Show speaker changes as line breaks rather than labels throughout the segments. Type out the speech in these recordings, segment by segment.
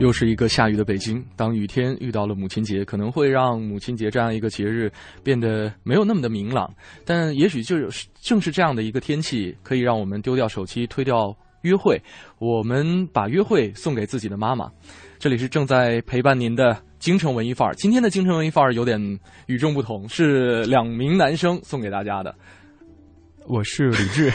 又是一个下雨的北京，当雨天遇到了母亲节，可能会让母亲节这样一个节日变得没有那么的明朗。但也许就是正是这样的一个天气，可以让我们丢掉手机，推掉约会，我们把约会送给自己的妈妈。这里是正在陪伴您的京城文艺范儿，今天的京城文艺范儿有点与众不同，是两名男生送给大家的。
我是李志，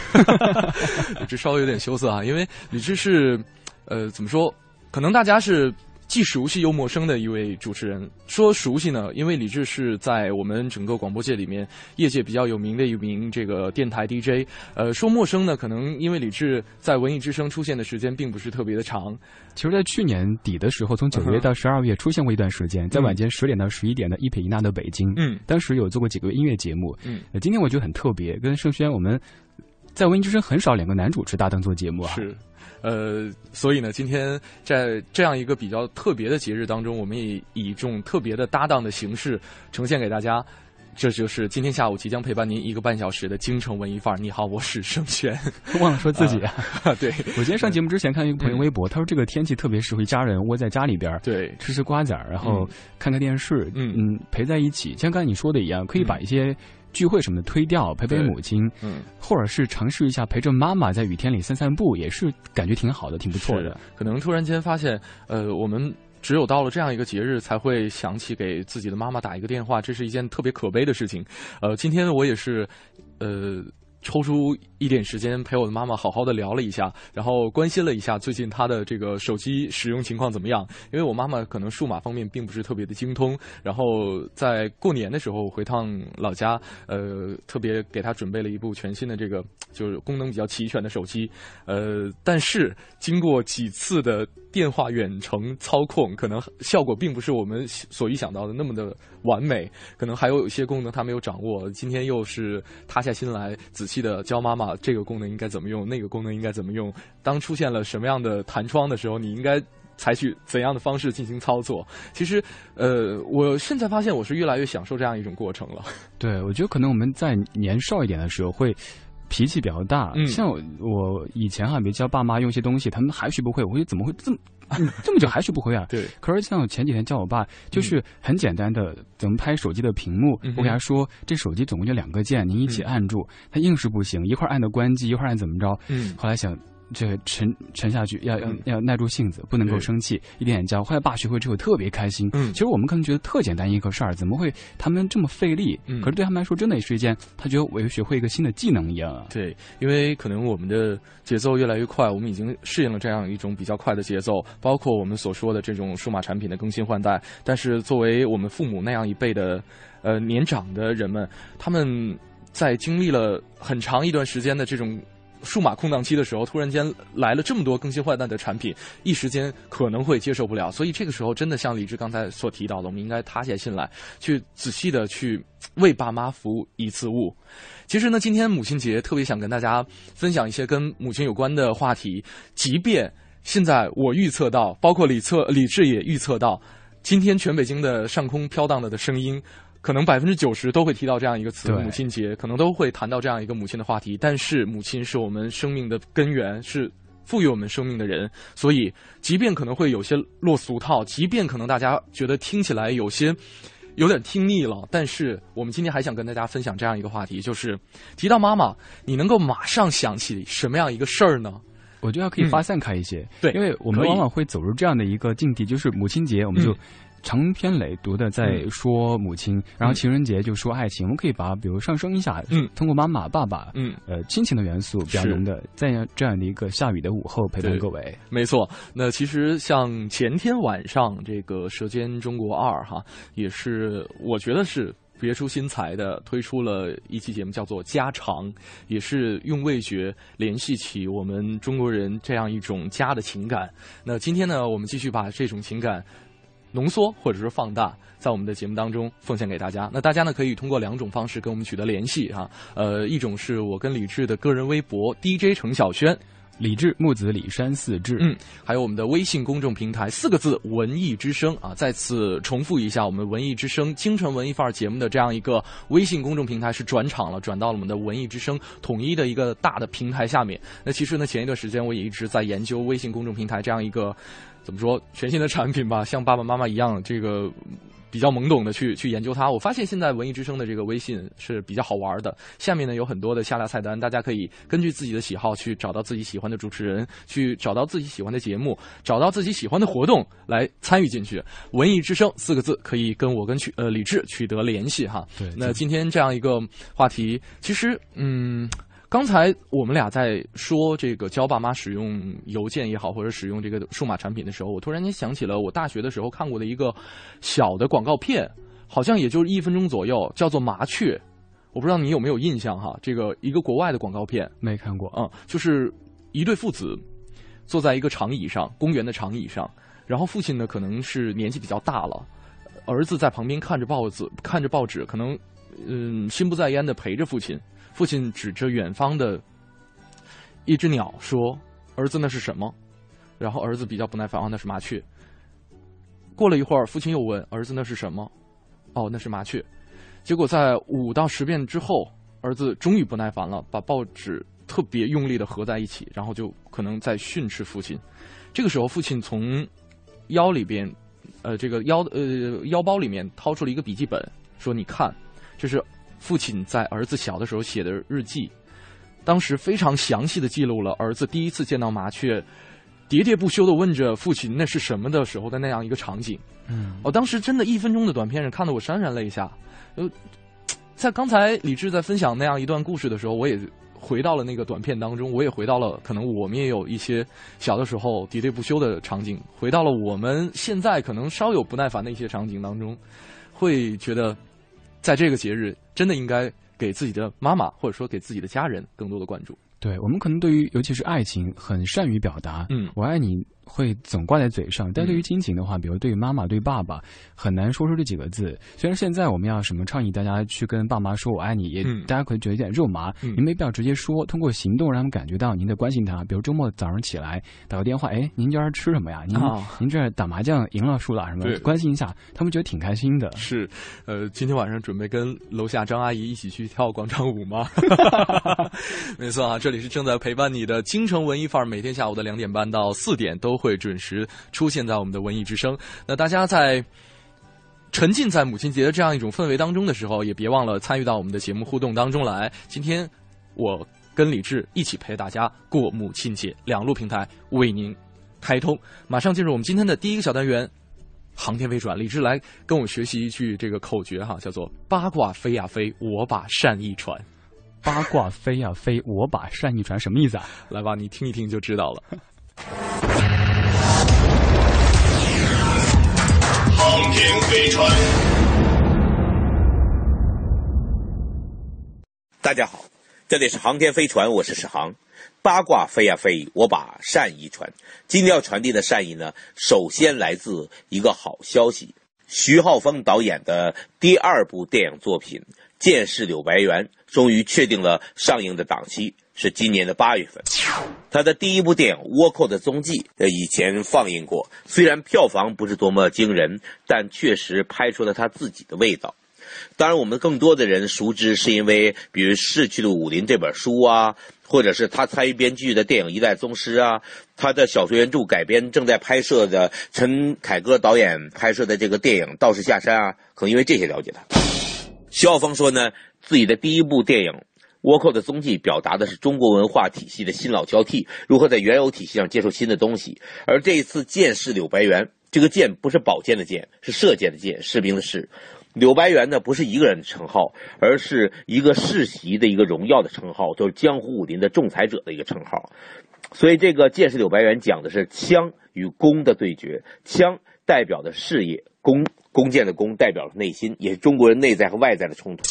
李志稍微有点羞涩啊，因为李志是，呃，怎么说？可能大家是既熟悉又陌生的一位主持人。说熟悉呢，因为李志是在我们整个广播界里面业界比较有名的一名这个电台 DJ。呃，说陌生呢，可能因为李志在文艺之声出现的时间并不是特别的长。
其实，在去年底的时候，从九月到十二月出现过一段时间，在晚间十点到十一点的伊佩伊娜的北京。
嗯，
当时有做过几个音乐节目。
嗯，
今天我觉得很特别，跟盛轩我们在文艺之声很少两个男主持搭档做节目啊。
是。呃，所以呢，今天在这样一个比较特别的节日当中，我们也以一种特别的搭档的形式呈现给大家。这就是今天下午即将陪伴您一个半小时的京城文艺范儿。你好，我是盛轩。
忘了说自己
啊，对
我今天上节目之前看一个朋友微博，他说这个天气特别适合一家人窝在家里边，
对，
吃吃瓜子儿，然后看看电视，嗯嗯，陪在一起。像刚才你说的一样，可以把一些。聚会什么的推掉，陪陪母亲，
嗯，
或者是尝试一下陪着妈妈在雨天里散散步，也是感觉挺好的，挺不错的。
可能突然间发现，呃，我们只有到了这样一个节日，才会想起给自己的妈妈打一个电话，这是一件特别可悲的事情。呃，今天我也是，呃。抽出一点时间陪我的妈妈好好的聊了一下，然后关心了一下最近她的这个手机使用情况怎么样。因为我妈妈可能数码方面并不是特别的精通，然后在过年的时候回趟老家，呃，特别给她准备了一部全新的这个就是功能比较齐全的手机，呃，但是经过几次的电话远程操控，可能效果并不是我们所预想到的那么的完美，可能还有一些功能她没有掌握。今天又是塌下心来仔细。的教妈妈这个功能应该怎么用，那个功能应该怎么用。当出现了什么样的弹窗的时候，你应该采取怎样的方式进行操作？其实，呃，我现在发现我是越来越享受这样一种过程了。
对，我觉得可能我们在年少一点的时候会脾气比较大，像我以前哈，别教爸妈用一些东西，他们还学不会，我会怎么会这么？这么久还学不会啊？
对。
可是像我前几天教我爸，就是很简单的怎么拍手机的屏幕。我给他说，这手机总共就两个键，您一起按住。他硬是不行，一会儿按的关机，一会儿按怎么着。
嗯。
后来想。这个沉沉下去，要要要耐住性子，不能够生气，一点点教。后来爸学会之后特别开心。
嗯，
其实我们可能觉得特简单一个事儿，怎么会他们这么费力？
嗯，
可是对他们来说，真的也是一件他觉得我又学会一个新的技能一样啊。
对，因为可能我们的节奏越来越快，我们已经适应了这样一种比较快的节奏，包括我们所说的这种数码产品的更新换代。但是作为我们父母那样一辈的呃年长的人们，他们在经历了很长一段时间的这种。数码空档期的时候，突然间来了这么多更新换代的产品，一时间可能会接受不了。所以这个时候，真的像李志刚才所提到的，我们应该塌下心来，去仔细的去为爸妈服务一次务。其实呢，今天母亲节特别想跟大家分享一些跟母亲有关的话题。即便现在我预测到，包括李策李志也预测到，今天全北京的上空飘荡了的声音。可能百分之九十都会提到这样一个词，母亲节，可能都会谈到这样一个母亲的话题。但是，母亲是我们生命的根源，是赋予我们生命的人。所以，即便可能会有些落俗套，即便可能大家觉得听起来有些有点听腻了，但是我们今天还想跟大家分享这样一个话题，就是提到妈妈，你能够马上想起什么样一个事儿呢？
我觉得可以发散开一些，
对，
因为我们往往会走入这样的一个境地，就是母亲节，我们就。长篇累牍的在说母亲，然后情人节就说爱情，我们可以把比如上升一下，
嗯，
通过妈妈、爸爸，
嗯，
呃，亲情的元素比较浓的，在这样的一个下雨的午后陪伴各位。
没错，那其实像前天晚上这个《舌尖中国二》哈，也是我觉得是别出心裁的推出了一期节目，叫做《家常》，也是用味觉联系起我们中国人这样一种家的情感。那今天呢，我们继续把这种情感浓缩或者是放大，在我们的节目当中奉献给大家。那大家呢，可以通过两种方式跟我们取得联系哈。呃，一种是我跟李志的个人微博 DJ 程晓轩。
李志木子李山四志，
嗯，还有我们的微信公众平台四个字“文艺之声”啊，再次重复一下，我们“文艺之声”京城文艺范儿节目的这样一个微信公众平台是转场了，转到了我们的“文艺之声”统一的一个大的平台下面。那其实呢，前一段时间我也一直在研究微信公众平台这样一个怎么说全新的产品吧，像爸爸妈妈一样这个。比较懵懂的去去研究它，我发现现在文艺之声的这个微信是比较好玩的。下面呢有很多的下拉菜单，大家可以根据自己的喜好去找到自己喜欢的主持人，去找到自己喜欢的节目，找到自己喜欢的活动来参与进去。文艺之声四个字可以跟我跟去呃李志取得联系哈。
对，
那今天这样一个话题，其实嗯。刚才我们俩在说这个教爸妈使用邮件也好，或者使用这个数码产品的时候，我突然间想起了我大学的时候看过的一个小的广告片，好像也就是一分钟左右，叫做《麻雀》，我不知道你有没有印象哈？这个一个国外的广告片，
没看过
嗯，就是一对父子坐在一个长椅上，公园的长椅上，然后父亲呢可能是年纪比较大了，儿子在旁边看着报纸，看着报纸，可能嗯心不在焉的陪着父亲。父亲指着远方的一只鸟说：“儿子，那是什么？”然后儿子比较不耐烦：“哦，那是麻雀。”过了一会儿，父亲又问：“儿子，那是什么？”“哦，那是麻雀。”结果在五到十遍之后，儿子终于不耐烦了，把报纸特别用力的合在一起，然后就可能在训斥父亲。这个时候，父亲从腰里边，呃，这个腰呃腰包里面掏出了一个笔记本，说：“你看，这是。”父亲在儿子小的时候写的日记，当时非常详细的记录了儿子第一次见到麻雀，喋喋不休的问着父亲那是什么的时候的那样一个场景。
嗯，
我当时真的一分钟的短片上看得我潸然泪下。呃，在刚才李志在分享那样一段故事的时候，我也回到了那个短片当中，我也回到了可能我们也有一些小的时候喋喋不休的场景，回到了我们现在可能稍有不耐烦的一些场景当中，会觉得。在这个节日，真的应该给自己的妈妈，或者说给自己的家人更多的关注。
对我们可能对于尤其是爱情很善于表达，
嗯，
我爱你。会总挂在嘴上，但对于亲情的话，比如对于妈妈、对爸爸，很难说出这几个字。虽然现在我们要什么倡议大家去跟爸妈说我爱你，也大家可能觉得有点肉麻，您没必要直接说，通过行动让他们感觉到您在关心他。比如周末早上起来打个电话，哎，您今儿吃什么呀？您您这打麻将赢了输了什么？关心一下，他们觉得挺开心的。
是，呃，今天晚上准备跟楼下张阿姨一起去跳广场舞吗？没错啊，这里是正在陪伴你的京城文艺范儿，每天下午的两点半到四点都。会准时出现在我们的文艺之声。那大家在沉浸在母亲节的这样一种氛围当中的时候，也别忘了参与到我们的节目互动当中来。今天我跟李志一起陪大家过母亲节，两路平台为您开通。马上进入我们今天的第一个小单元——航天飞船。李志来跟我学习一句这个口诀哈，叫做“八卦飞呀飞，我把善意传”。
八卦飞呀飞，我把善意传，什么意思啊？
来吧，你听一听就知道了。
天飞船，大家好，这里是航天飞船，我是史航。八卦飞呀飞，我把善意传。今天要传递的善意呢，首先来自一个好消息：徐浩峰导演的第二部电影作品《剑士柳白猿》终于确定了上映的档期。是今年的八月份，他的第一部电影《倭寇的踪迹》呃以前放映过，虽然票房不是多么惊人，但确实拍出了他自己的味道。当然，我们更多的人熟知是因为，比如《逝去的武林》这本书啊，或者是他参与编剧的电影《一代宗师》啊，他的小说原著改编正在拍摄的陈凯歌导演拍摄的这个电影《道士下山》啊，可能因为这些了解他。徐浩峰说呢，自己的第一部电影。倭寇的踪迹表达的是中国文化体系的新老交替，如何在原有体系上接受新的东西。而这一次剑士柳白猿，这个剑不是宝剑的剑，是射箭的箭，士兵的士。柳白猿呢，不是一个人的称号，而是一个世袭的一个荣耀的称号，就是江湖武林的仲裁者的一个称号。所以，这个剑士柳白猿讲的是枪与弓的对决，枪代表的事业，弓弓箭的弓代表了内心，也是中国人内在和外在的冲突。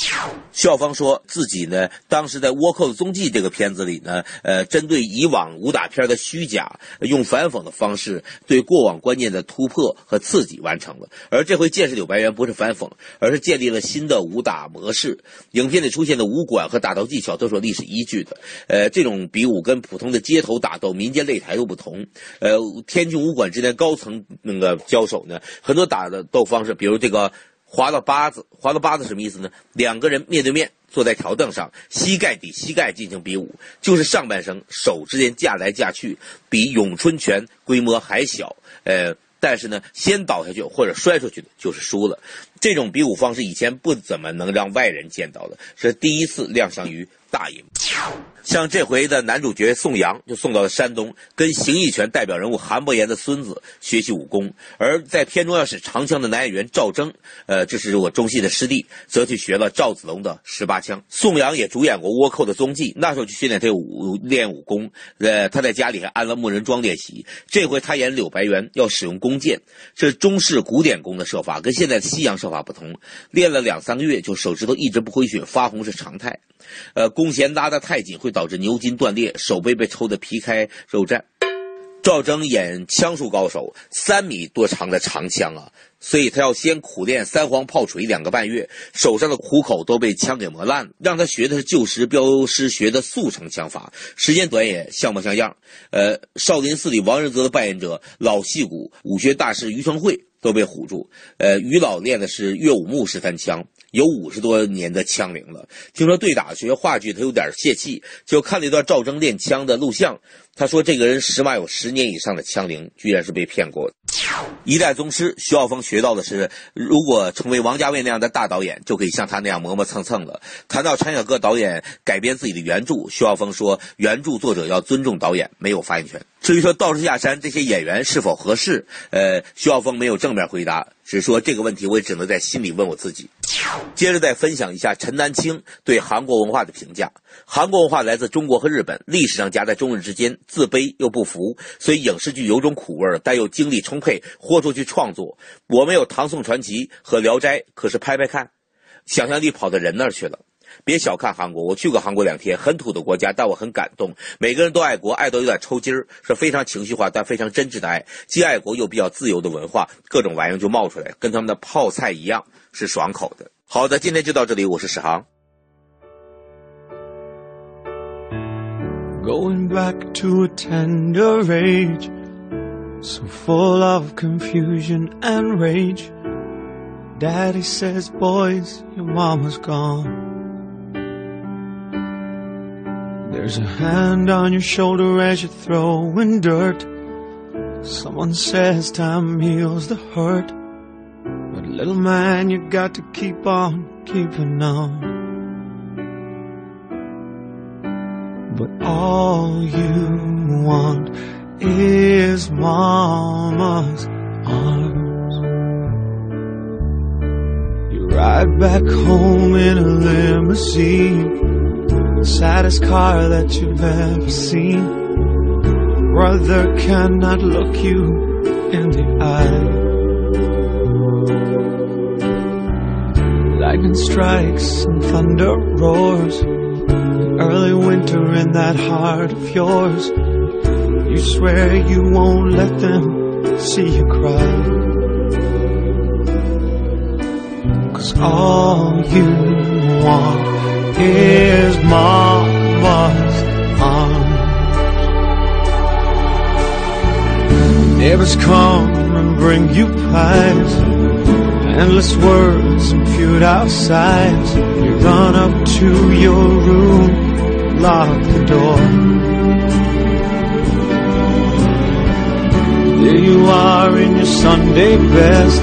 校方说自己呢，当时在《倭寇的踪迹》这个片子里呢，呃，针对以往武打片的虚假，用反讽的方式对过往观念的突破和刺激完成了。而这回《剑士柳白猿》不是反讽，而是建立了新的武打模式。影片里出现的武馆和打斗技巧都是有历史依据的。呃，这种比武跟普通的街头打斗、民间擂台都不同。呃，天津武馆之间高层那个交手呢，很多打的斗方式，比如这个。滑到八字，滑到八字什么意思呢？两个人面对面坐在条凳上，膝盖抵膝盖进行比武，就是上半身手之间架来架去，比咏春拳规模还小。呃，但是呢，先倒下去或者摔出去的就是输了。这种比武方式以前不怎么能让外人见到的，是第一次亮相于大荧幕。像这回的男主角宋阳就送到了山东，跟形意拳代表人物韩伯言的孙子学习武功；而在片中要使长枪的男演员赵征，呃，这是我中戏的师弟，则去学了赵子龙的十八枪。宋阳也主演过《倭寇的踪迹》，那时候去训练他武练武功，呃，他在家里还安了木人桩练习。这回他演柳白猿要使用弓箭，这中式古典弓的射法，跟现在的西洋射法不同。练了两三个月，就手指头一直不回血，发红是常态。呃，弓弦拉得太紧会导致牛筋断裂，手背被抽得皮开肉绽。赵征演枪术高手，三米多长的长枪啊，所以他要先苦练三簧炮锤两个半月，手上的虎口都被枪给磨烂了。让他学的是旧时镖师学的速成枪法，时间短也像模像样。呃，少林寺里王仁泽的扮演者老戏骨武学大师于承惠都被唬住。呃，于老练的是岳武穆十三枪。有五十多年的枪龄了，听说对打学话剧，他有点泄气，就看了一段赵征练枪的录像。他说：“这个人起码有十年以上的枪龄，居然是被骗过的。”一代宗师徐浩峰学到的是，如果成为王家卫那样的大导演，就可以像他那样磨磨蹭蹭了。谈到陈小歌导演改编自己的原著，徐浩峰说：“原著作者要尊重导演，没有发言权。”至于说道士下山这些演员是否合适，呃，徐浩峰没有正面回答，只说这个问题我也只能在心里问我自己。接着再分享一下陈丹青对韩国文化的评价：韩国文化来自中国和日本，历史上夹在中日之间。自卑又不服，所以影视剧有种苦味，但又精力充沛，豁出去创作。我们有唐宋传奇和聊斋，可是拍拍看，想象力跑到人那儿去了。别小看韩国，我去过韩国两天，很土的国家，但我很感动。每个人都爱国，爱到有点抽筋儿，是非常情绪化但非常真挚的爱，既爱国又比较自由的文化，各种玩意儿就冒出来，跟他们的泡菜一样，是爽口的。好的，今天就到这里，我是史航。Going back to a tender age, so full of confusion and rage. Daddy says, boys, your mama's gone. There's a hand on your shoulder as you're throwing dirt. Someone says time heals the hurt. But little man, you got to keep on keeping on. But all you want is mama's arms. You ride back home in a limousine, saddest car that you've ever seen. Brother cannot look you in the eye. Lightning strikes and thunder roars early winter in that heart of yours. You swear you won't let them see you cry. Cause all you want is mama's arms. Neighbors come and bring you pies endless words and futile sighs. You run up to your room, lock the door. There you are in your Sunday best.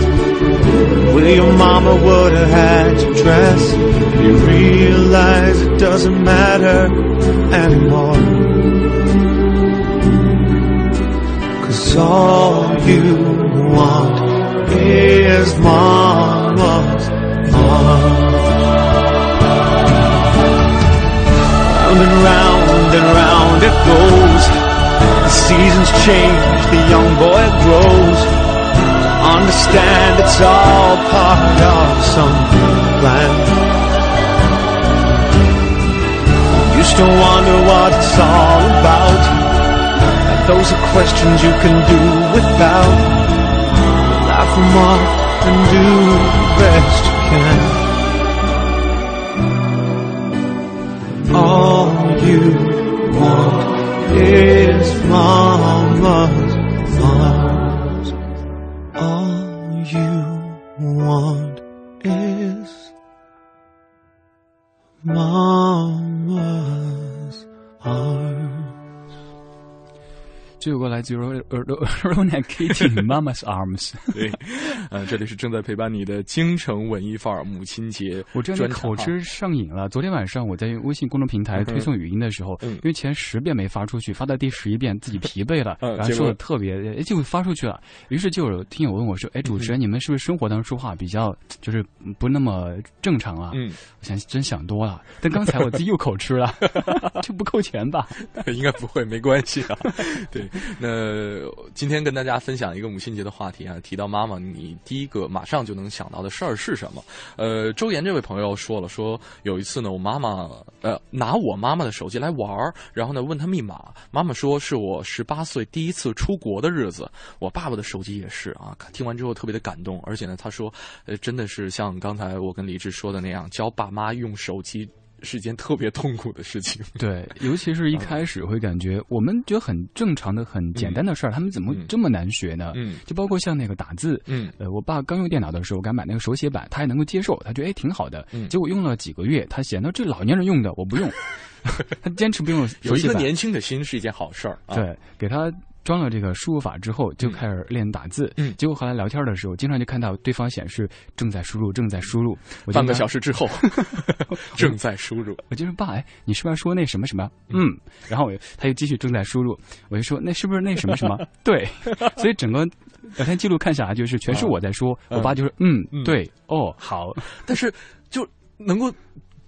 Where your mama would have had you dress. You realize it doesn't matter anymore. Cause all you want is mama's arms. Round and round and round it goes. The seasons change, the young boy grows.
Understand it's all part of some plan. Used to wonder what it's all about. Those are questions you can do without. Laugh them off and do the best you can. All you want is mama's
来自 Ronan Keating Mama's Arms。
对，呃，这里是正在陪伴你的京城文艺范儿母亲节。
我真的口吃上瘾了。昨天晚上我在微信公众平台推送语音的时候，因为前十遍没发出去，发到第十一遍自己疲惫了，然后说的特别，就发出去了。于是就有听友问我说：“哎，主持人，你们是不是生活当中说话比较就是不那么正常啊？”嗯，我想真想多了。但刚才我自己又口吃了，就不扣钱吧？
应该不会，没关系啊。对。那呃今天跟大家分享一个母亲节的话题啊，提到妈妈，你第一个马上就能想到的事儿是什么？呃，周岩这位朋友说了，说有一次呢，我妈妈呃拿我妈妈的手机来玩，然后呢问她密码，妈妈说是我十八岁第一次出国的日子，我爸爸的手机也是啊，听完之后特别的感动，而且呢他说，呃真的是像刚才我跟李志说的那样，教爸妈用手机。是一件特别痛苦的事情。
对，尤其是一开始会感觉，我们觉得很正常的、很简单的事儿，他们怎么这么难学呢？嗯，就包括像那个打字，嗯，呃，我爸刚用电脑的时候，我给他买那个手写板，他还能够接受，他觉得哎挺好的。嗯，结果用了几个月，他嫌到这老年人用的，我不用，他坚持不用手写板。
有一个年轻的心是一件好事儿。
对，给他。装了这个输入法之后，就开始练打字。嗯，结果后来聊天的时候，经常就看到对方显示正在输入，正在输入。
半个小时之后，正在输入。
我就说爸，哎，你是不是说那什么什么？嗯，然后我他又继续正在输入。我就说那是不是那什么什么？对，所以整个聊天记录看下来，就是全是我在说。我爸就是嗯，对，哦，好。
但是就能够。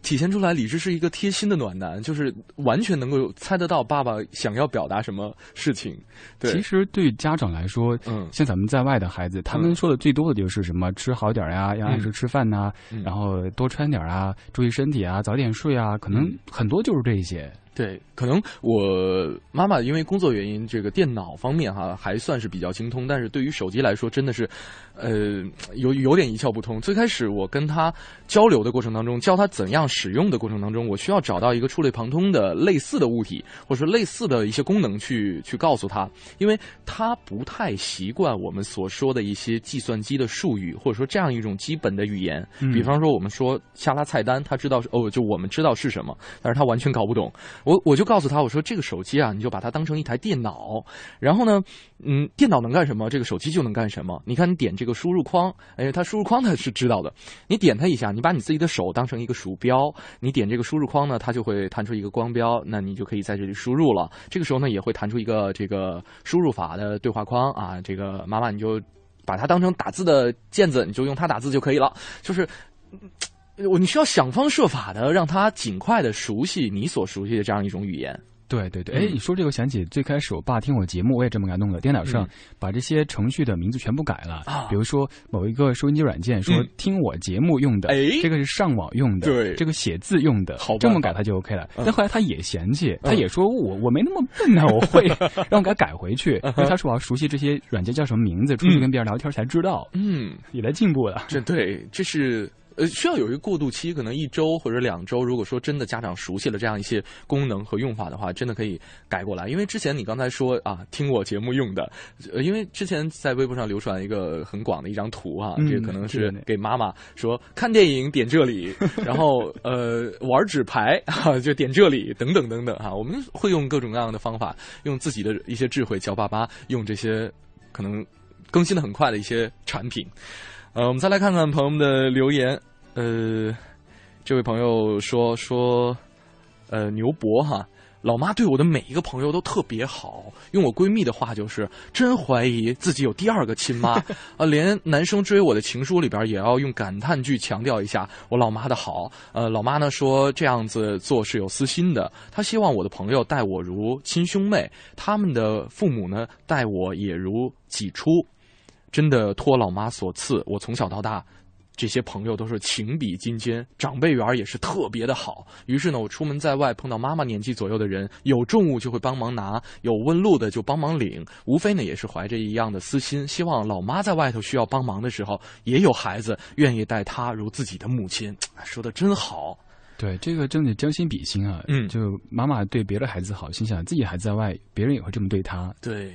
体现出来，李智是一个贴心的暖男，就是完全能够猜得到爸爸想要表达什么事情。对，
其实对家长来说，嗯，像咱们在外的孩子，他们说的最多的就是什么吃好点呀，要按时吃饭呐，然后多穿点啊，注意身体啊，早点睡啊，可能很多就是这些。
对，可能我妈妈因为工作原因，这个电脑方面哈还算是比较精通，但是对于手机来说，真的是，呃，有有点一窍不通。最开始我跟她交流的过程当中，教她怎样使用的过程当中，我需要找到一个触类旁通的类似的物体，或者说类似的一些功能去去告诉她，因为她不太习惯我们所说的一些计算机的术语，或者说这样一种基本的语言。比方说我们说下拉菜单，她知道哦，就我们知道是什么，但是她完全搞不懂。我我就告诉他，我说这个手机啊，你就把它当成一台电脑，然后呢，嗯，电脑能干什么，这个手机就能干什么。你看，你点这个输入框，哎，它输入框它是知道的。你点它一下，你把你自己的手当成一个鼠标，你点这个输入框呢，它就会弹出一个光标，那你就可以在这里输入了。这个时候呢，也会弹出一个这个输入法的对话框啊。这个妈妈你就把它当成打字的键子，你就用它打字就可以了。就是。我你需要想方设法的让他尽快的熟悉你所熟悉的这样一种语言。
对对对，哎，你说这个想起最开始我爸听我节目，我也这么给他弄的，电脑上把这些程序的名字全部改了。啊，比如说某一个收音机软件说听我节目用的，哎，这个是上网用的，
对，
这个写字用的，这么改他就 OK 了。但后来他也嫌弃，他也说我我没那么笨呢，我会让我给他改回去。因为他说我要熟悉这些软件叫什么名字，出去跟别人聊天才知道。嗯，也在进步了。
这对，这是。呃，需要有一个过渡期，可能一周或者两周。如果说真的家长熟悉了这样一些功能和用法的话，真的可以改过来。因为之前你刚才说啊，听我节目用的，呃，因为之前在微博上流传一个很广的一张图啊，这可能是给妈妈说看电影点这里，然后呃玩纸牌 啊就点这里等等等等哈。我们会用各种各样的方法，用自己的一些智慧教爸爸用这些可能更新的很快的一些产品。呃，我们再来看看朋友们的留言。呃，这位朋友说说，呃，牛博哈，老妈对我的每一个朋友都特别好。用我闺蜜的话就是，真怀疑自己有第二个亲妈啊！连男生追我的情书里边也要用感叹句强调一下我老妈的好。呃，老妈呢说这样子做是有私心的，她希望我的朋友待我如亲兄妹，他们的父母呢待我也如己出。真的托老妈所赐，我从小到大。这些朋友都是情比金坚，长辈缘也是特别的好。于是呢，我出门在外碰到妈妈年纪左右的人，有重物就会帮忙拿，有问路的就帮忙领。无非呢，也是怀着一样的私心，希望老妈在外头需要帮忙的时候，也有孩子愿意待她如自己的母亲。说的真好，
对，这个真的将心比心啊。嗯，就妈妈对别的孩子好，心想自己孩子在外，别人也会这么对她。
对，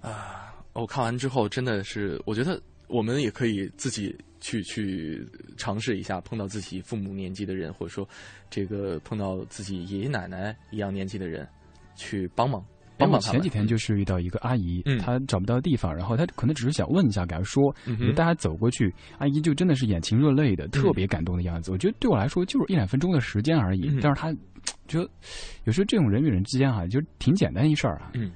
啊，我看完之后真的是，我觉得我们也可以自己。去去尝试一下，碰到自己父母年纪的人，或者说，这个碰到自己爷爷奶奶一样年纪的人，去帮忙帮忙。
前几天就是遇到一个阿姨，她找不到地方，然后她可能只是想问一下，给她说，大家走过去，阿姨就真的是眼睛热泪的，特别感动的样子。我觉得对我来说就是一两分钟的时间而已，但是她就有时候这种人与人之间啊，就挺简单一事儿啊。
嗯。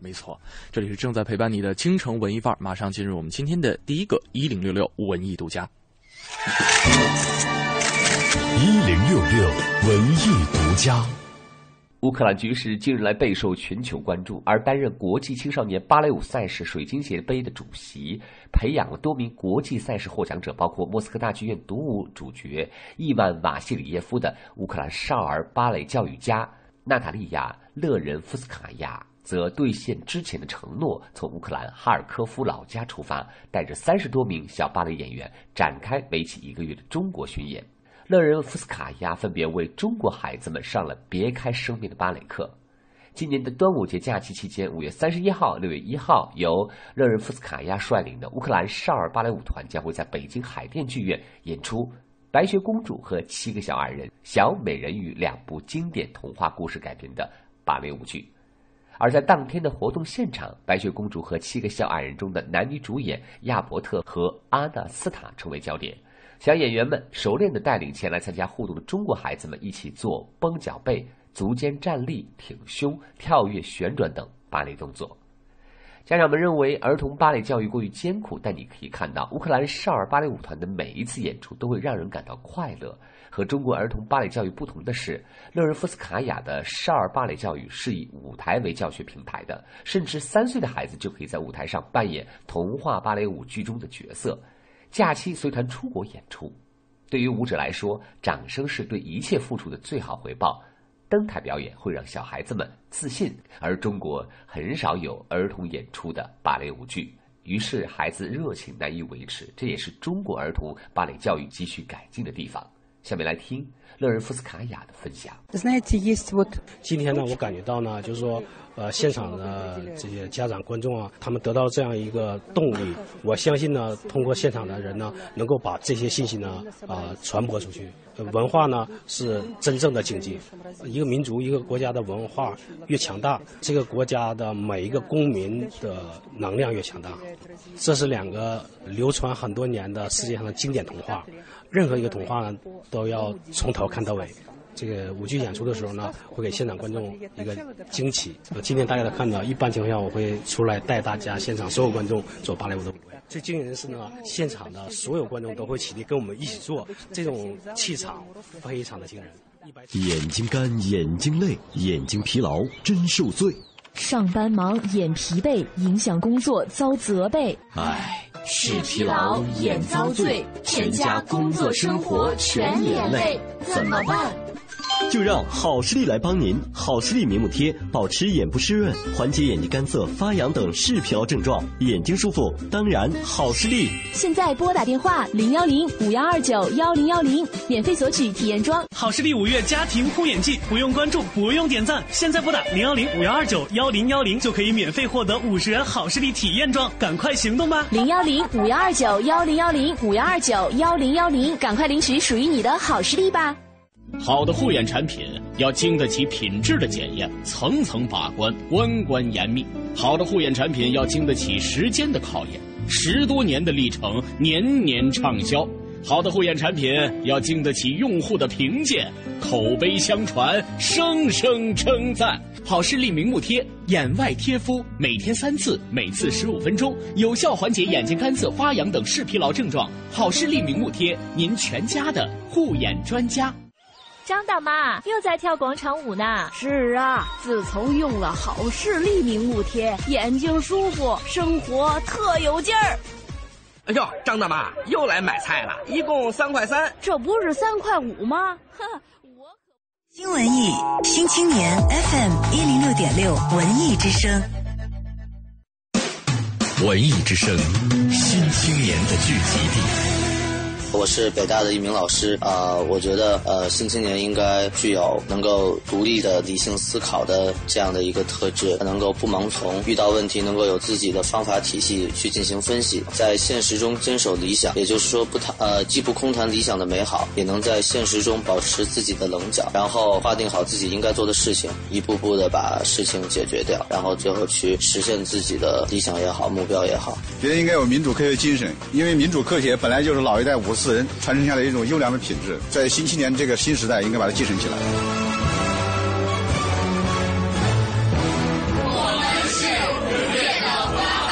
没错，这里是正在陪伴你的京城文艺范儿，马上进入我们今天的第一个一零六六文艺独家。
一零六六文艺独家。
乌克兰局势近日来备受全球关注，而担任国际青少年芭蕾舞赛事水晶鞋杯的主席，培养了多名国际赛事获奖者，包括莫斯科大剧院独舞主角伊万瓦西里耶夫的乌克兰少儿芭蕾教育家娜塔莉亚勒人夫斯卡娅。则兑现之前的承诺，从乌克兰哈尔科夫老家出发，带着三十多名小芭蕾演员展开为期一个月的中国巡演。乐人夫斯卡娅分别为中国孩子们上了别开生面的芭蕾课。今年的端午节假期期间，五月三十一号、六月一号，由乐人夫斯卡娅率领的乌克兰少儿芭蕾舞团将会在北京海淀剧院演出《白雪公主和七个小矮人》《小美人鱼》两部经典童话故事改编的芭蕾舞剧。而在当天的活动现场，《白雪公主和七个小矮人》中的男女主演亚伯特和阿纳斯塔成为焦点。小演员们熟练地带领前来参加互动的中国孩子们一起做绷脚背、足尖站立、挺胸、跳跃、旋转等芭蕾动作。家长们认为儿童芭蕾教育过于艰苦，但你可以看到，乌克兰少儿芭蕾舞团的每一次演出都会让人感到快乐。和中国儿童芭蕾教育不同的是，勒人夫斯卡娅的少儿芭蕾教育是以舞台为教学平台的，甚至三岁的孩子就可以在舞台上扮演童话芭蕾舞剧中的角色。假期随团出国演出，对于舞者来说，掌声是对一切付出的最好回报。登台表演会让小孩子们自信，而中国很少有儿童演出的芭蕾舞剧，于是孩子热情难以维持，这也是中国儿童芭蕾教育急需改进的地方。下面来听勒人夫斯卡娅的分享。
今天呢，我感觉到呢，就是说，呃，现场的这些家长、观众啊，他们得到这样一个动力。我相信呢，通过现场的人呢，能够把这些信息呢，啊，传播出去。文化呢，是真正的经济。一个民族、一个国家的文化越强大，这个国家的每一个公民的能量越强大。这是两个流传很多年的世界上的经典童话。任何一个童话呢，都要从头看到尾。这个舞剧演出的时候呢，会给现场观众一个惊喜。今天大家都看到，一般情况下我会出来带大家现场所有观众做芭蕾舞的舞会。最惊人的是呢，现场的所有观众都会起立跟我们一起做，这种气场非常的惊人。
眼睛干，眼睛累，眼睛疲劳真受罪。
上班忙，眼疲惫，影响工作遭责备。
唉。
视疲劳，眼遭罪，全家工作生活全连累，怎么办？
就让好视力来帮您。好视力明目贴，保持眼部湿润，缓解眼睛干涩、发痒等视疲劳症状，眼睛舒服，当然好视力。
现在拨打电话零幺零五幺二九幺零幺零，免费索取体验装。
好视力五月家庭护眼季，不用关注，不用点赞，现在拨打零幺零五幺二九幺零幺零就可以免费获得五十元好视力体验装，赶快行动吧！
零幺零五幺二九幺零幺零五幺二九幺零幺零，赶快领取属于你的好视力吧！
好的护眼产品要经得起品质的检验，层层把关，关关严密。好的护眼产品要经得起时间的考验，十多年的历程，年年畅销。好的护眼产品要经得起用户的评鉴，口碑相传，声声称赞。好视力明目贴，眼外贴敷，每天三次，每次十五分钟，有效缓解眼睛干涩、发痒等视疲劳症状。好视力明目贴，您全家的护眼专家。
张大妈又在跳广场舞呢。
是啊，自从用了好视力明目贴，眼睛舒服，生活特有劲儿。
哎呦，张大妈又来买菜了，一共三块三，
这不是三块五吗？哼，
我新文艺新青年 FM 一零六点六文艺之声，
文艺之声新青年的聚集地。
我是北大的一名老师啊，我觉得呃，新青年应该具有能够独立的理性思考的这样的一个特质，能够不盲从，遇到问题能够有自己的方法体系去进行分析，在现实中坚守理想，也就是说不谈呃，既不空谈理想的美好，也能在现实中保持自己的棱角，然后划定好自己应该做的事情，一步步的把事情解决掉，然后最后去实现自己的理想也好，目标也好。
觉得应该有民主科学精神，因为民主科学本来就是老一代五。四人传承下来一种优良的品质，在新青年这个新时代，应该把它继承起来。
我们是五月的花海，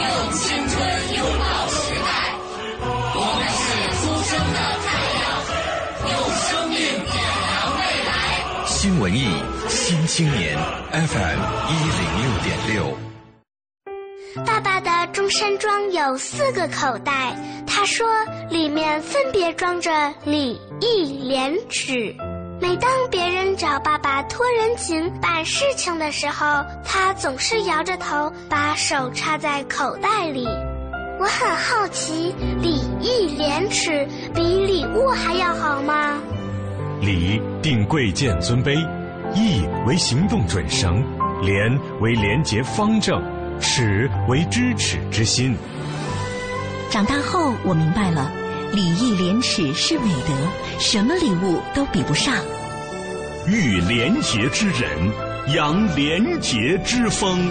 用青春拥抱时代。我们是初升的太阳，用生命点燃未来。
新文艺新青年 FM 一零六点六。
爸爸的中山装有四个口袋，他说里面分别装着礼、义、廉、耻。每当别人找爸爸托人情办事情的时候，他总是摇着头，把手插在口袋里。我很好奇，礼、义、廉、耻比礼物还要好吗？
礼定贵贱尊卑，义为行动准绳，廉为廉洁方正。耻为知耻之心。
长大后，我明白了，礼义廉耻是美德，什么礼物都比不上。
遇廉洁之人，扬廉洁之风。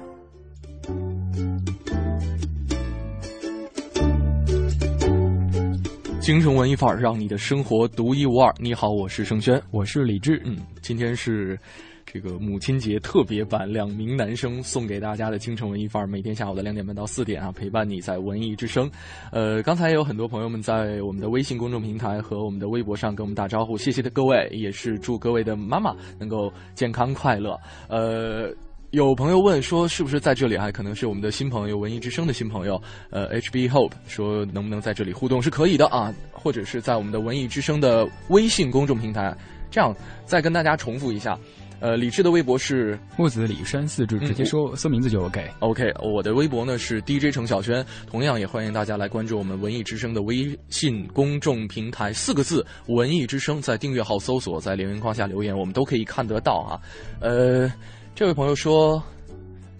京城文艺范儿，让你的生活独一无二。你好，我是盛轩，
我是李志。
嗯，今天是这个母亲节特别版，两名男生送给大家的京城文艺范儿，每天下午的两点半到四点啊，陪伴你在文艺之声。呃，刚才有很多朋友们在我们的微信公众平台和我们的微博上跟我们打招呼，谢谢的各位，也是祝各位的妈妈能够健康快乐。呃。有朋友问说，是不是在这里还可能是我们的新朋友，文艺之声的新朋友？呃，HB Hope 说能不能在这里互动是可以的啊，或者是在我们的文艺之声的微信公众平台。这样再跟大家重复一下，呃，李志的微博是
木子李山四志，直接说说名字就 OK。
OK，我的微博呢是 DJ 程小轩，同样也欢迎大家来关注我们文艺之声的微信公众平台，四个字“文艺之声”，在订阅号搜索，在留言框下留言，我们都可以看得到啊。呃。这位朋友说，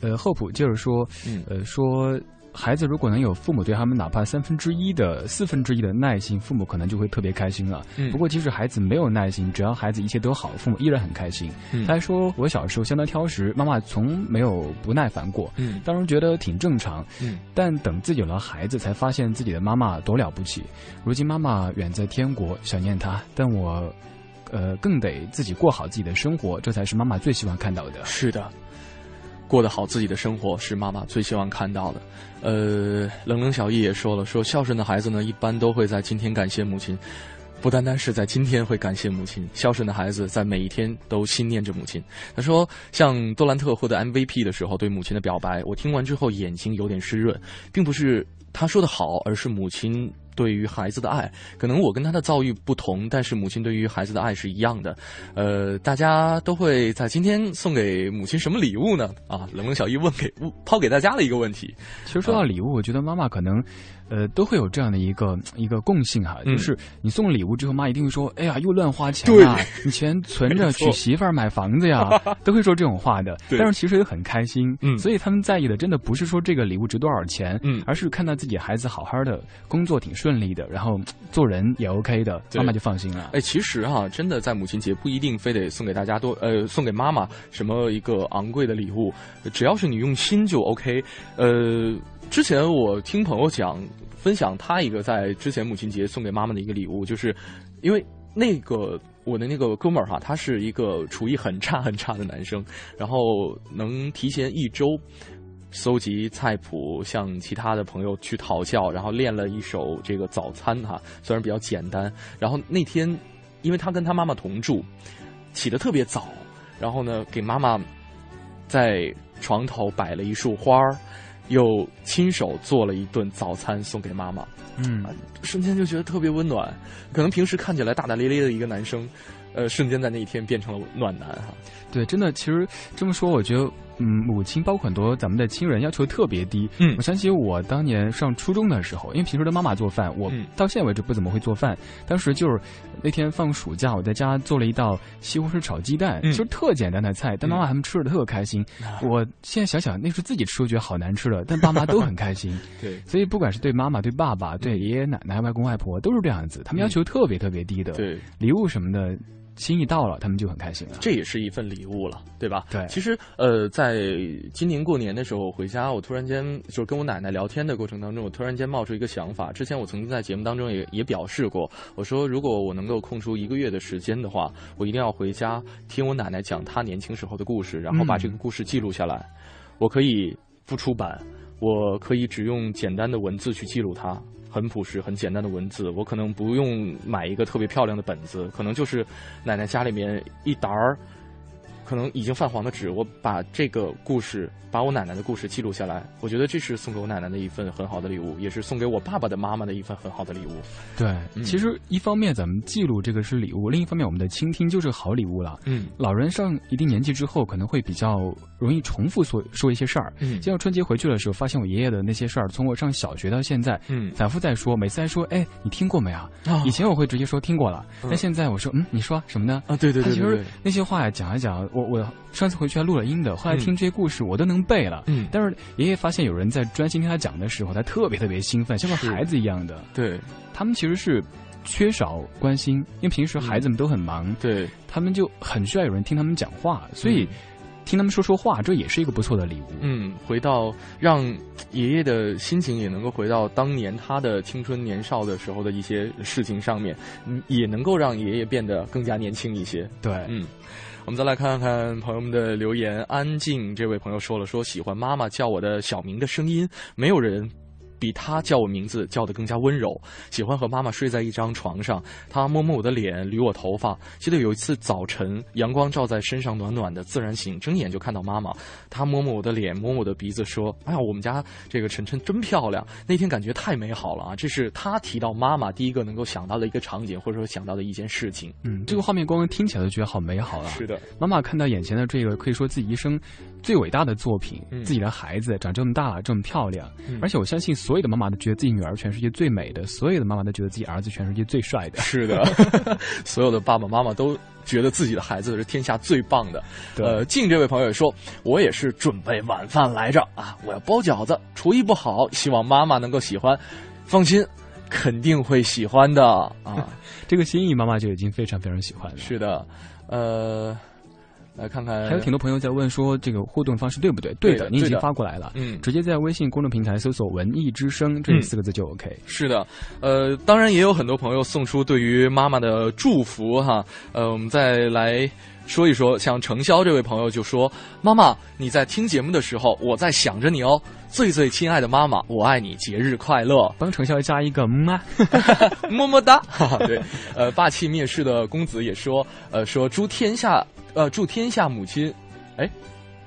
呃，厚朴就是说，
嗯，
呃，说。孩子如果能有父母对他们哪怕三分之一的、四分之一的耐心，父母可能就会特别开心了。
嗯。
不过，即使孩子没有耐心，只要孩子一切都好，父母依然很开心。
嗯。
他还说：“我小时候相当挑食，妈妈从没有不耐烦过。
嗯。
当时觉得挺正常。
嗯。
但等自己有了孩子，才发现自己的妈妈多了不起。如今妈妈远在天国，想念她，但我，呃，更得自己过好自己的生活，这才是妈妈最希望看到的。
是的。过得好自己的生活是妈妈最希望看到的。呃，冷冷小易也说了，说孝顺的孩子呢，一般都会在今天感谢母亲，不单单是在今天会感谢母亲，孝顺的孩子在每一天都心念着母亲。他说，像杜兰特获得 MVP 的时候对母亲的表白，我听完之后眼睛有点湿润，并不是他说的好，而是母亲。对于孩子的爱，可能我跟他的遭遇不同，但是母亲对于孩子的爱是一样的。呃，大家都会在今天送给母亲什么礼物呢？啊，冷冷小易问给抛给大家的一个问题。
其实说到礼物，我觉得妈妈可能。呃，都会有这样的一个 一个共性哈，就是你送礼物之后，妈一定会说：“哎呀，又乱花钱了，你钱存着娶 媳妇儿、买房子呀。”都会说这种话的。但是其实也很开心，
嗯，
所以他们在意的真的不是说这个礼物值多少钱，
嗯，
而是看到自己孩子好好的工作挺顺利的，然后做人也 OK 的，妈妈就放心了。
哎，其实哈，真的在母亲节不一定非得送给大家多呃，送给妈妈什么一个昂贵的礼物，只要是你用心就 OK。呃，之前我听朋友讲。分享他一个在之前母亲节送给妈妈的一个礼物，就是因为那个我的那个哥们儿哈，他是一个厨艺很差很差的男生，然后能提前一周搜集菜谱，向其他的朋友去讨教，然后练了一手这个早餐哈，虽然比较简单。然后那天，因为他跟他妈妈同住，起得特别早，然后呢给妈妈在床头摆了一束花儿。又亲手做了一顿早餐送给妈妈，
嗯，
瞬间就觉得特别温暖。可能平时看起来大大咧咧的一个男生，呃，瞬间在那一天变成了暖男哈。
对，真的，其实这么说，我觉得。嗯，母亲包括很多咱们的亲人要求特别低。
嗯，
我想起我当年上初中的时候，因为平时的妈妈做饭，我到现在为止不怎么会做饭。当时就是那天放暑假，我在家做了一道西红柿炒鸡蛋，就是特简单的菜，但妈妈他们吃的特开心。我现在想想，那时候自己吃都觉得好难吃的，但 爸妈都很开心。
对，
所以不管是对妈妈、对爸爸、对爷爷奶奶、外公外婆，都是这样子，他们要求特别特别低的。
对，
礼物什么的。心意到了，他们就很开心了。
这也是一份礼物了，对吧？
对。
其实，呃，在今年过年的时候回家，我突然间就是跟我奶奶聊天的过程当中，我突然间冒出一个想法。之前我曾经在节目当中也也表示过，我说如果我能够空出一个月的时间的话，我一定要回家听我奶奶讲她年轻时候的故事，然后把这个故事记录下来。我可以不出版，我可以只用简单的文字去记录它。很朴实、很简单的文字，我可能不用买一个特别漂亮的本子，可能就是奶奶家里面一沓儿。可能已经泛黄的纸，我把这个故事，把我奶奶的故事记录下来。我觉得这是送给我奶奶的一份很好的礼物，也是送给我爸爸的妈妈的一份很好的礼物。
对，其实一方面咱们记录这个是礼物，另一方面我们的倾听就是好礼物了。
嗯，
老人上一定年纪之后，可能会比较容易重复说说一些事儿。
嗯，
就像春节回去的时候，发现我爷爷的那些事儿，从我上小学到现在，
嗯，
反复在说，每次还说，哎，你听过没啊？以前我会直接说听过了，但现在我说，嗯，你说什么呢？
啊，对对对，
其实那些话呀，讲一讲，我我上次。回去还录了音的，后来听这些故事我都能背了。
嗯，
但是爷爷发现有人在专心听他讲的时候，他特别特别兴奋，像个孩子一样的。
对，
他们其实是缺少关心，因为平时孩子们都很忙，
对
他们就很需要有人听他们讲话，所以听他们说说话，这也是一个不错的礼物。
嗯，回到让爷爷的心情也能够回到当年他的青春年少的时候的一些事情上面，嗯，也能够让爷爷变得更加年轻一些。
对，
嗯。我们再来看看朋友们的留言。安静这位朋友说了，说喜欢妈妈叫我的小名的声音，没有人。比他叫我名字叫得更加温柔，喜欢和妈妈睡在一张床上，他摸摸我的脸，捋我头发。记得有一次早晨，阳光照在身上，暖暖的，自然醒，睁眼就看到妈妈。他摸摸我的脸，摸摸我的鼻子，说：“哎呀，我们家这个晨晨真漂亮。”那天感觉太美好了啊！这是他提到妈妈第一个能够想到的一个场景，或者说想到的一件事情。
嗯，这个画面光听起来就觉得好美好啊！
是的，
妈妈看到眼前的这个，可以说自己一生最伟大的作品，自己的孩子长这么大了，这么漂亮，而且我相信所。所有的妈妈都觉得自己女儿全世界最美的，所有的妈妈都觉得自己儿子全世界最帅的。
是的，所有的爸爸妈妈都觉得自己的孩子是天下最棒的。呃，静这位朋友说，我也是准备晚饭来着啊，我要包饺子，厨艺不好，希望妈妈能够喜欢。放心，肯定会喜欢的啊！
这个心意，妈妈就已经非常非常喜欢了。
是的，呃。来看看，
还有挺多朋友在问说这个互动方式对不对？对的，你已经发过来了。
嗯，
直接在微信公众平台搜索“文艺之声”这四个字就 OK。
是的，呃，当然也有很多朋友送出对于妈妈的祝福哈。呃，我们再来说一说，像程潇这位朋友就说：“妈妈，你在听节目的时候，我在想着你哦，最最亲爱的妈妈，我爱你，节日快乐。”
帮程潇加一个么
么么哒。对，呃，霸气灭世的公子也说：“呃，说祝天下。”呃，祝天下母亲，哎，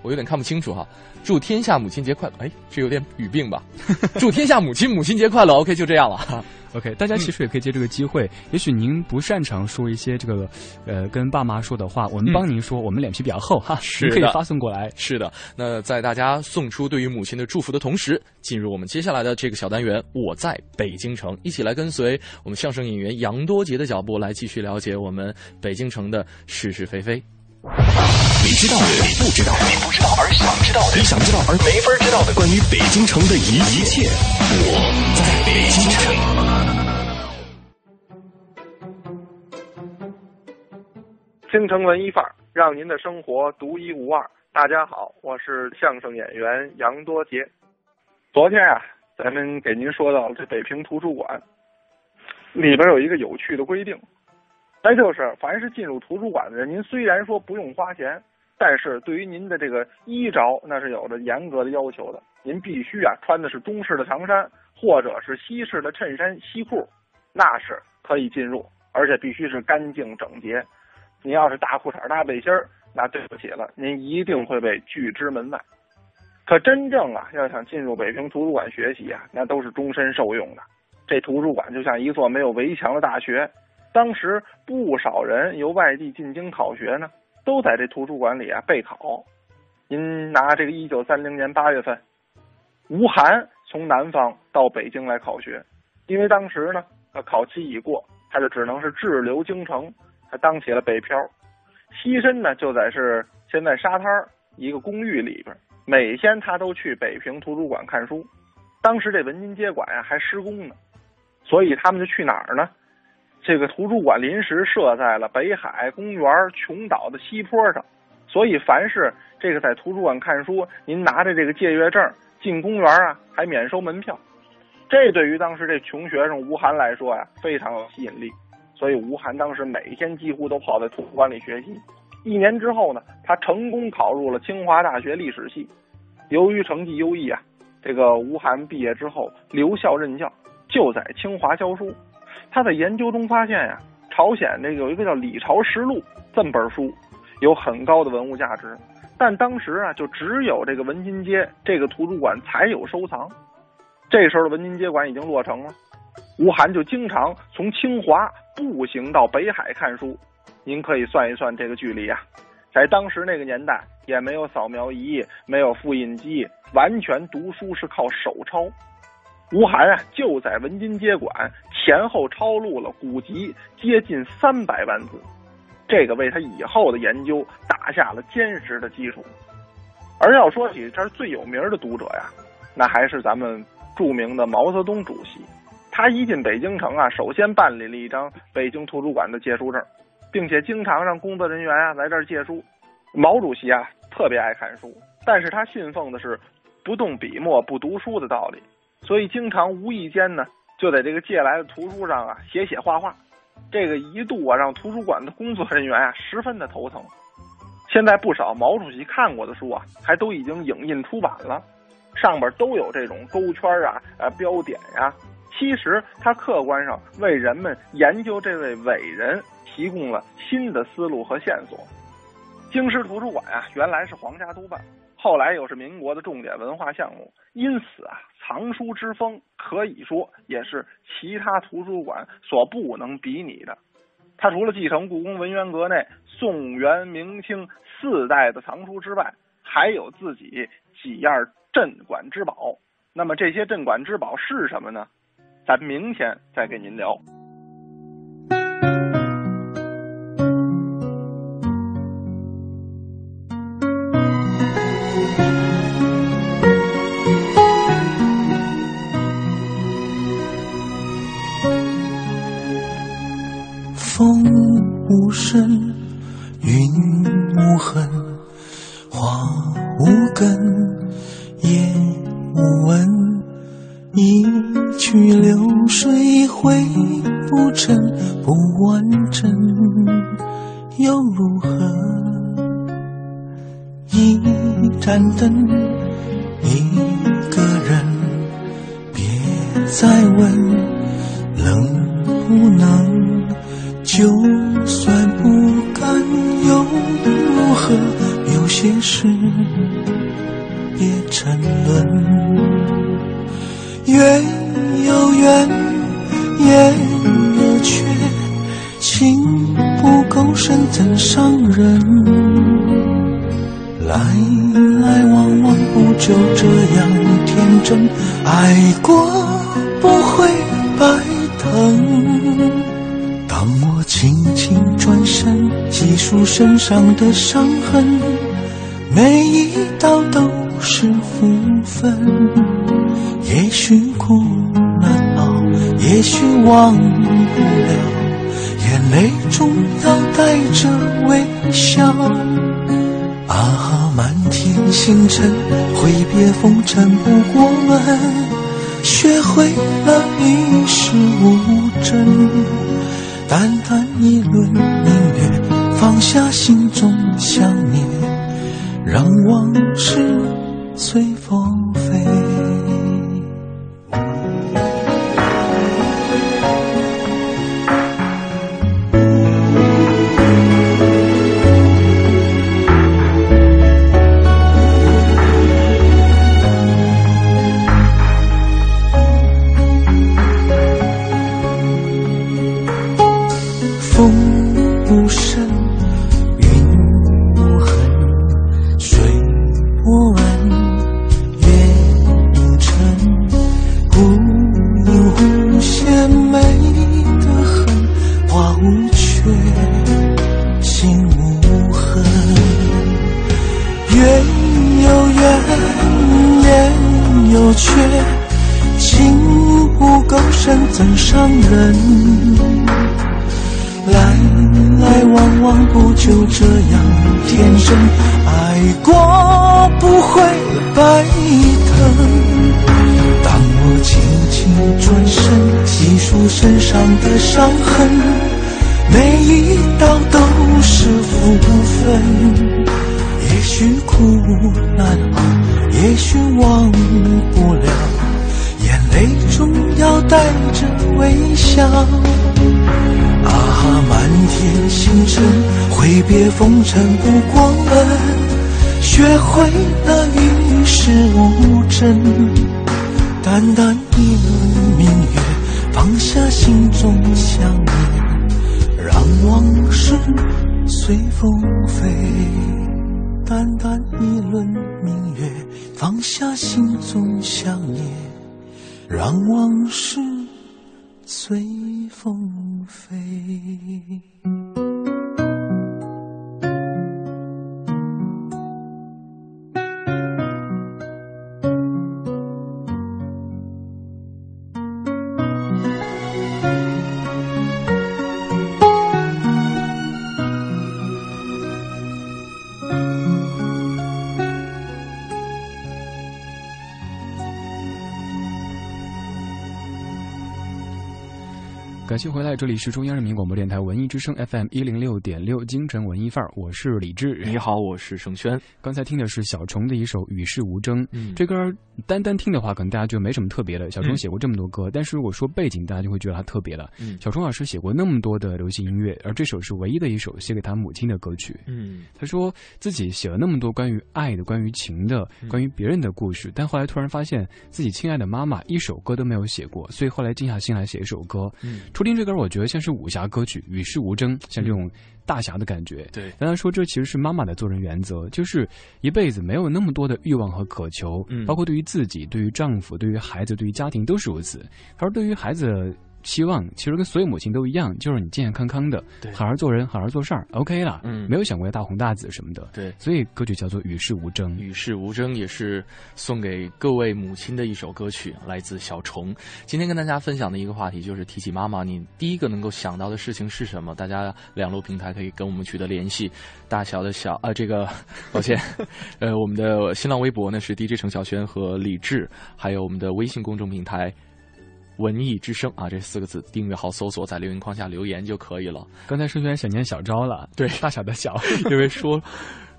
我有点看不清楚哈。祝天下母亲节快乐，哎，这有点语病吧？祝天下母亲母亲节快乐。OK，就这样了。
OK，大家其实也可以借这个机会，也许您不擅长说一些这个，呃，跟爸妈说的话，我们帮您说，我们脸皮比较厚哈，
是
可以发送过来。
是的，那在大家送出对于母亲的祝福的同时，进入我们接下来的这个小单元，我在北京城，一起来跟随我们相声演员杨多杰的脚步，来继续了解我们北京城的是是非非。
你知道的，你不知道的，你不知道而想知道的，你想知道而没法知道的，关于北京城的一一切，我在北京城。
京城文艺范儿，让您的生活独一无二。大家好，我是相声演员杨多杰。昨天啊，咱们给您说到这北平图书馆里边有一个有趣的规定。那就是，凡是进入图书馆的人，您虽然说不用花钱，但是对于您的这个衣着，那是有着严格的要求的。您必须啊穿的是中式的长衫，或者是西式的衬衫、西裤，那是可以进入，而且必须是干净整洁。您要是大裤衩、大背心儿，那对不起了，您一定会被拒之门外。可真正啊，要想进入北平图书馆学习啊，那都是终身受用的。这图书馆就像一座没有围墙的大学。当时不少人由外地进京考学呢，都在这图书馆里啊备考。您拿这个一九三零年八月份，吴晗从南方到北京来考学，因为当时呢，他考期已过，他就只能是滞留京城，他当起了北漂。栖身呢就在是现在沙滩一个公寓里边，每天他都去北平图书馆看书。当时这文津街馆呀还施工呢，所以他们就去哪儿呢？这个图书馆临时设在了北海公园琼岛的西坡上，所以凡是这个在图书馆看书，您拿着这个借阅证进公园啊，还免收门票。这对于当时这穷学生吴晗来说呀，非常有吸引力。所以吴晗当时每天几乎都泡在图书馆里学习。一年之后呢，他成功考入了清华大学历史系。由于成绩优异啊，这个吴晗毕业之后留校任教，就在清华教书。他在研究中发现呀，朝鲜这有一个叫《李朝实录》这么本书，有很高的文物价值，但当时啊，就只有这个文津街这个图书馆才有收藏。这时候的文津街馆已经落成了，吴晗就经常从清华步行到北海看书。您可以算一算这个距离啊，在当时那个年代，也没有扫描仪，没有复印机，完全读书是靠手抄。吴晗啊，就在文津街馆前后抄录了古籍接近三百万字，这个为他以后的研究打下了坚实的基础。而要说起这儿最有名的读者呀，那还是咱们著名的毛泽东主席。他一进北京城啊，首先办理了一张北京图书馆的借书证，并且经常让工作人员啊来这儿借书。毛主席啊特别爱看书，但是他信奉的是不动笔墨不读书的道理。所以经常无意间呢，就在这个借来的图书上啊写写画画，这个一度啊让图书馆的工作人员啊十分的头疼。现在不少毛主席看过的书啊，还都已经影印出版了，上边都有这种勾圈啊、呃标点呀。其实他客观上为人们研究这位伟人提供了新的思路和线索。京师图书馆啊，原来是皇家督办。后来又是民国的重点文化项目，因此啊，藏书之风可以说也是其他图书馆所不能比拟的。它除了继承故宫文渊阁内宋元明清四代的藏书之外，还有自己几样镇馆之宝，那么这些镇馆之宝是什么呢？咱明天再给您聊。
上的伤痕，每一道都是福分。也许苦难熬，也许忘不了，眼泪中要带着微笑。啊，满天星辰，挥别风尘不过问，学会了与世无争。淡淡一轮，放下心中想念，让往事随风
感谢回来，这里是中央人民广播电台文艺之声 FM 一零六点六，京城文艺范儿，我是李志。
你好，我是盛轩。
刚才听的是小虫的一首《与世无争》，这歌单单听的话，可能大家就没什么特别的。小虫写过这么多歌，但是如果说背景，大家就会觉得他特别了。小虫老师写过那么多的流行音乐，而这首是唯一的一首写给他母亲的歌曲。
嗯，
他说自己写了那么多关于爱的、关于情的、关于别人的故事，但后来突然发现自己亲爱的妈妈一首歌都没有写过，所以后来静下心来写一首歌。
嗯，
初听这歌，我觉得像。是武侠歌曲，与世无争，像这种大侠的感觉。
对，
刚才说这其实是妈妈的做人原则，就是一辈子没有那么多的欲望和渴求，
嗯，
包括对于自己、对于丈夫、对于孩子、对于家庭都是如此。而对于孩子。希望其实跟所有母亲都一样，就是你健健康康的，好好做人，好好做事儿，OK 了。嗯，没有想过要大红大紫什么的。
对，
所以歌曲叫做《与世无争》。
与世无争也是送给各位母亲的一首歌曲，来自小虫。今天跟大家分享的一个话题就是提起妈妈，你第一个能够想到的事情是什么？大家两路平台可以跟我们取得联系。大小的小啊，这个 抱歉，呃，我们的新浪微博呢是 DJ 程晓轩和李志，还有我们的微信公众平台。文艺之声啊，这四个字订阅号搜索，在留言框下留言就可以了。
刚才盛轩想念小昭了，
对，
大小的小，
因为说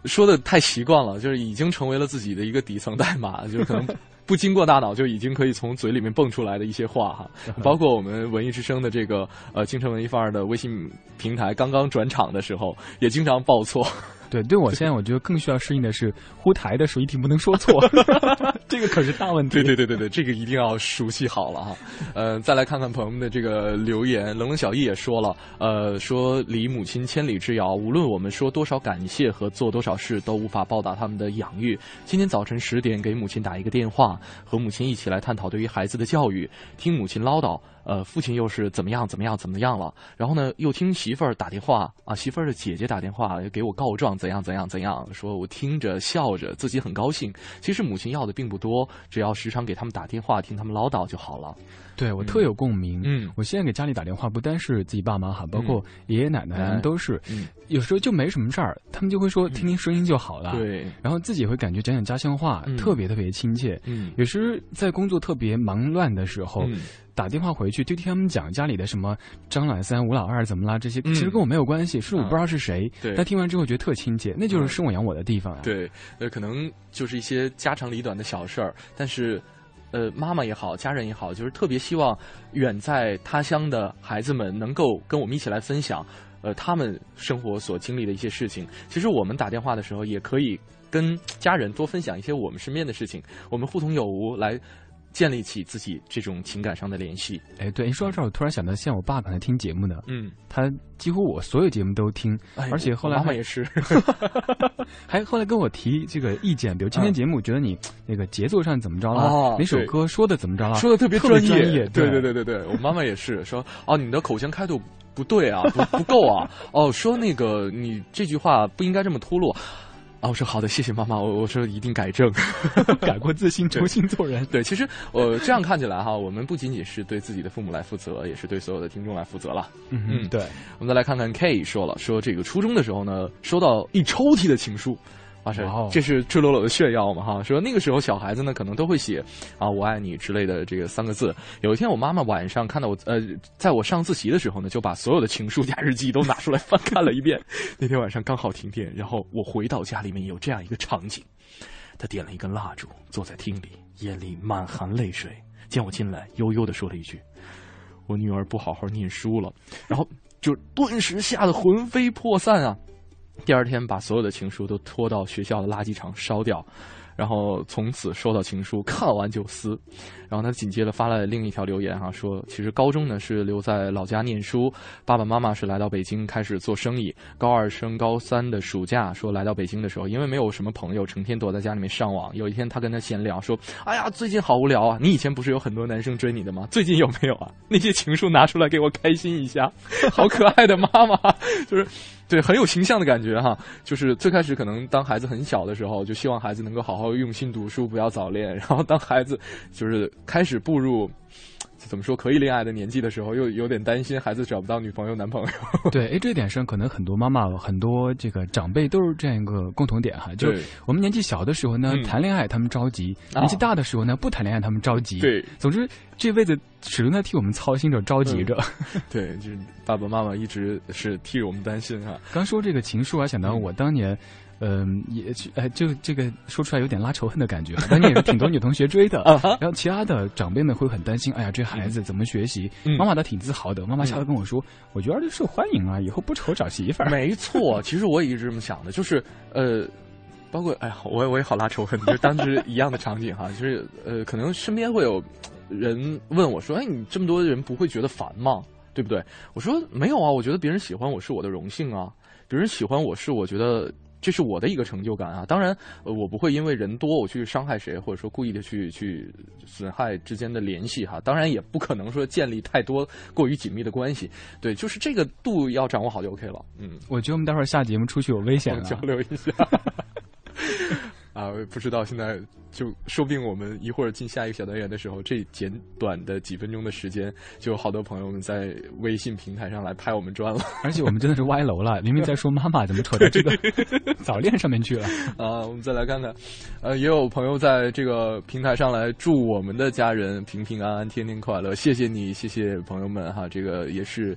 说的太习惯了，就是已经成为了自己的一个底层代码，就是可能不经过大脑就已经可以从嘴里面蹦出来的一些话哈。包括我们文艺之声的这个呃京城文艺范儿的微信平台，刚刚转场的时候也经常报错。
对，对我现在我觉得更需要适应的是呼台的时候一定不能说错，这个可是大问题。
对对对对对，这个一定要熟悉好了哈。呃，再来看看朋友们的这个留言，冷冷小易也说了，呃，说离母亲千里之遥，无论我们说多少感谢和做多少事，都无法报答他们的养育。今天早晨十点给母亲打一个电话，和母亲一起来探讨对于孩子的教育，听母亲唠叨。呃，父亲又是怎么样怎么样怎么样了？然后呢，又听媳妇儿打电话啊，媳妇儿的姐姐打电话给我告状，怎样怎样怎样，说我听着笑着，自己很高兴。其实母亲要的并不多，只要时常给他们打电话，听他们唠叨就好了。
对我特有共鸣。
嗯，
我现在给家里打电话，不单是自己爸妈哈，包括爷爷奶奶都是。嗯，有时候就没什么事儿，他们就会说听听声音就好了。
对，
然后自己会感觉讲讲家乡话，特别特别亲切。嗯，有时在工作特别忙乱的时候。打电话回去就听他们讲家里的什么张老三、吴老二怎么啦？这些其实跟我没有关系，是我不知道是谁。
对，
但听完之后觉得特亲切，那就是生我养我的地方啊。
对，呃，可能就是一些家长里短的小事儿，但是，呃，妈妈也好，家人也好，就是特别希望远在他乡的孩子们能够跟我们一起来分享，呃，他们生活所经历的一些事情。其实我们打电话的时候也可以跟家人多分享一些我们身边的事情，我们互通有无来。建立起自己这种情感上的联系。
哎，对，你说到这儿，我突然想到，像我爸刚才听节目呢，
嗯，
他几乎我所有节目都听，而且后来
妈妈也是，
还后来跟我提这个意见，比如今天节目觉得你那个节奏上怎么着了，哪首歌说的怎么着了，
说的特别
专
业，对
对。
对对对，我妈妈也是说，哦，你的口腔开度不对啊，不不够啊，哦，说那个你这句话不应该这么脱落。我说好的，谢谢妈妈。我我说一定改正，
改过自新，重新做人。
对，其实呃，这样看起来哈，我们不仅仅是对自己的父母来负责，也是对所有的听众来负责了。
嗯嗯，对。
我们再来看看 K 说了，说这个初中的时候呢，收到一抽屉的情书。哇塞，这是赤裸裸的炫耀嘛哈？说那个时候小孩子呢，可能都会写啊“我爱你”之类的这个三个字。有一天我妈妈晚上看到我呃，在我上自习的时候呢，就把所有的情书加日记都拿出来翻看了一遍。那天晚上刚好停电，然后我回到家里面有这样一个场景：她点了一根蜡烛，坐在厅里，眼里满含泪水。见我进来，悠悠的说了一句：“我女儿不好好念书了。”然后就顿时吓得魂飞魄散啊！第二天，把所有的情书都拖到学校的垃圾场烧掉。然后从此收到情书，看完就撕。然后他紧接着发了另一条留言哈，说其实高中呢是留在老家念书，爸爸妈妈是来到北京开始做生意。高二升高三的暑假，说来到北京的时候，因为没有什么朋友，成天躲在家里面上网。有一天他跟他闲聊说：“哎呀，最近好无聊啊！你以前不是有很多男生追你的吗？最近有没有啊？那些情书拿出来给我开心一下。”好可爱的妈妈，就是对很有形象的感觉哈。就是最开始可能当孩子很小的时候，就希望孩子能够好好。用心读书，不要早恋。然后当孩子就是开始步入 怎么说可以恋爱的年纪的时候，又有点担心孩子找不到女朋友、男朋友。
对，哎，这点上可能很多妈妈、很多这个长辈都是这样一个共同点哈。就是我们年纪小的时候呢，谈恋爱他们着急；年纪大的时候呢，不谈恋爱他们着急。
对，
总之这辈子始终在替我们操心着、着急着。
对，就是爸爸妈妈一直是替我们担心哈。
刚说这个情书，我想到我当年。嗯，也哎，就这个说出来有点拉仇恨的感觉。当年也是挺多女同学追的，然后其他的长辈们会很担心。哎呀，这孩子怎么学习？妈妈倒挺自豪的。妈妈笑着跟我说：“我觉得受欢迎啊，以后不愁找媳妇儿。”
没错，其实我也一直这么想的，就是呃，包括哎呀，我我也好拉仇恨，就当时一样的场景哈，就是呃，可能身边会有人问我说：“哎，你这么多人不会觉得烦吗？对不对？”我说：“没有啊，我觉得别人喜欢我是我的荣幸啊，别人喜欢我是我觉得。”这是我的一个成就感啊。当然，我不会因为人多我去伤害谁，或者说故意的去去损害之间的联系哈。当然，也不可能说建立太多过于紧密的关系。对，就是这个度要掌握好就 OK 了。嗯，
我觉得我们待会儿下节目出去有危险了，
交流一下。啊，不知道现在就说不定我们一会儿进下一个小单元的时候，这简短的几分钟的时间，就有好多朋友们在微信平台上来拍我们砖了。
而且我们真的是歪楼了，明明在说妈妈，怎么扯到这个 早恋上面去了？
啊，我们再来看看，呃，也有朋友在这个平台上来祝我们的家人平平安安、天天快乐。谢谢你，谢谢朋友们哈，这个也是，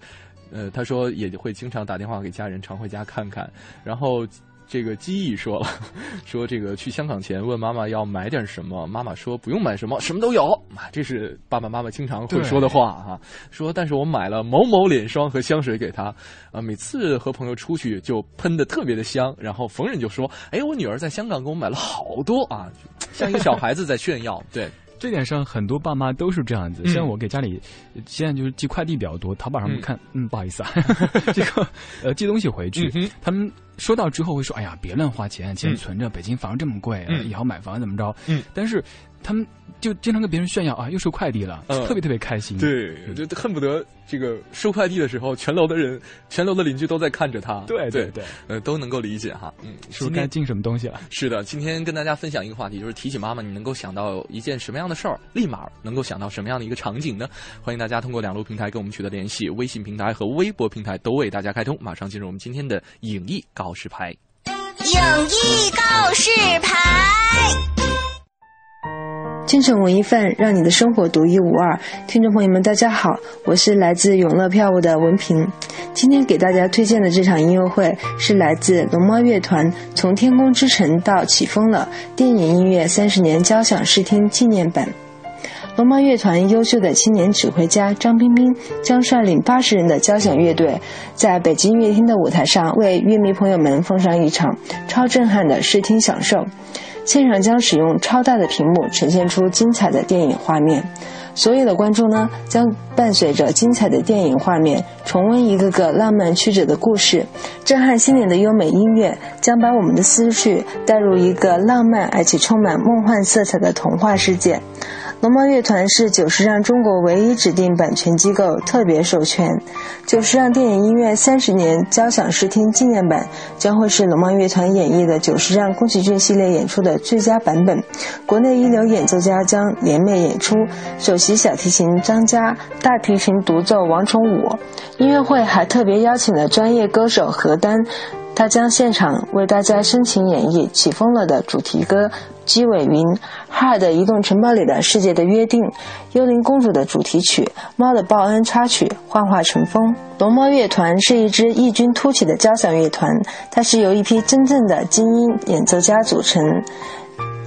呃，他说也会经常打电话给家人，常回家看看，然后。这个记忆说了，说这个去香港前问妈妈要买点什么，妈妈说不用买什么，什么都有。啊，这是爸爸妈妈经常会说的话哈。说，但是我买了某某脸霜和香水给她，啊，每次和朋友出去就喷的特别的香。然后逢人就说，哎，我女儿在香港给我买了好多啊，像一个小孩子在炫耀。对。
这点上，很多爸妈都是这样子。像我给家里，现在就是寄快递比较多，淘宝上看，嗯，不好意思啊，这个呃寄东西回去，他们收到之后会说：“哎呀，别乱花钱，钱存着，北京房这么贵，以后买房怎么着？”嗯，但是。他们就经常跟别人炫耀啊，又收快递了，特别特别开心。
对，就恨不得这个收快递的时候，全楼的人、全楼的邻居都在看着他。
对对对，
呃，都能够理解哈。
嗯，是不是该进什么东西了？
是的，今天跟大家分享一个话题，就是提起妈妈，你能够想到一件什么样的事儿，立马能够想到什么样的一个场景呢？欢迎大家通过两路平台跟我们取得联系，微信平台和微博平台都为大家开通。马上进入我们今天的影艺告示牌。
影艺告示牌。
京城文艺范，让你的生活独一无二。听众朋友们，大家好，我是来自永乐票务的文平。今天给大家推荐的这场音乐会是来自龙猫乐团《从天空之城到起风了》电影音乐三十年交响视听纪念版。龙猫乐团优秀的青年指挥家张彬彬将率领八十人的交响乐队，在北京乐厅的舞台上为乐迷朋友们奉上一场超震撼的视听享受。现场将使用超大的屏幕呈现出精彩的电影画面，所有的观众呢将伴随着精彩的电影画面重温一个个浪漫曲折的故事，震撼心灵的优美音乐将把我们的思绪带入一个浪漫而且充满梦幻色彩的童话世界。龙猫乐团是久石让中国唯一指定版权机构，特别授权。久石让电影音乐三十年交响视听纪念版将会是龙猫乐团演绎的久石让宫崎骏系列演出的最佳版本。国内一流演奏家将联袂演出，首席小提琴张嘉，大提琴独奏王崇武。音乐会还特别邀请了专业歌手何丹，他将现场为大家深情演绎《起风了》的主题歌。鸡尾云，哈尔的移动城堡里的世界的约定，幽灵公主的主题曲，猫的报恩插曲，幻化成风。龙猫乐团是一支异军突起的交响乐团，它是由一批真正的精英演奏家组成。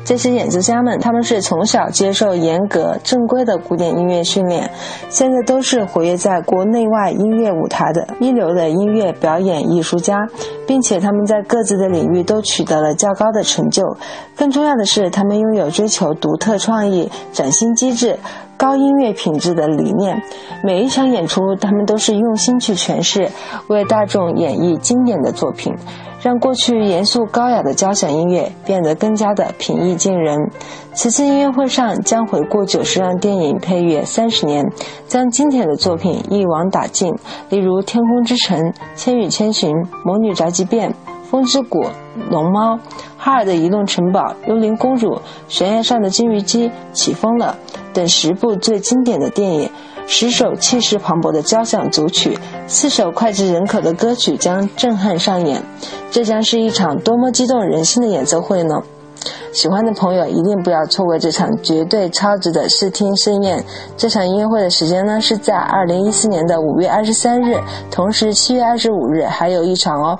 这些演奏家们，他们是从小接受严格正规的古典音乐训练，现在都是活跃在国内外音乐舞台的一流的音乐表演艺术家，并且他们在各自的领域都取得了较高的成就。更重要的是，他们拥有追求独特创意、崭新机制、高音乐品质的理念。每一场演出，他们都是用心去诠释，为大众演绎经典的作品。让过去严肃高雅的交响音乐变得更加的平易近人。此次音乐会上将回顾九十让电影配乐三十年，将经典的作品一网打尽，例如《天空之城》《千与千寻》《魔女宅急便》《风之谷》《龙猫》《哈尔的移动城堡》《幽灵公主》《悬崖上的金鱼姬》《起风了》等十部最经典的电影。十首气势磅礴的交响组曲，四首脍炙人口的歌曲将震撼上演，这将是一场多么激动人心的演奏会呢？喜欢的朋友一定不要错过这场绝对超值的视听盛宴。这场音乐会的时间呢是在二零一四年的五月二十三日，同时七月二十五日还有一场哦。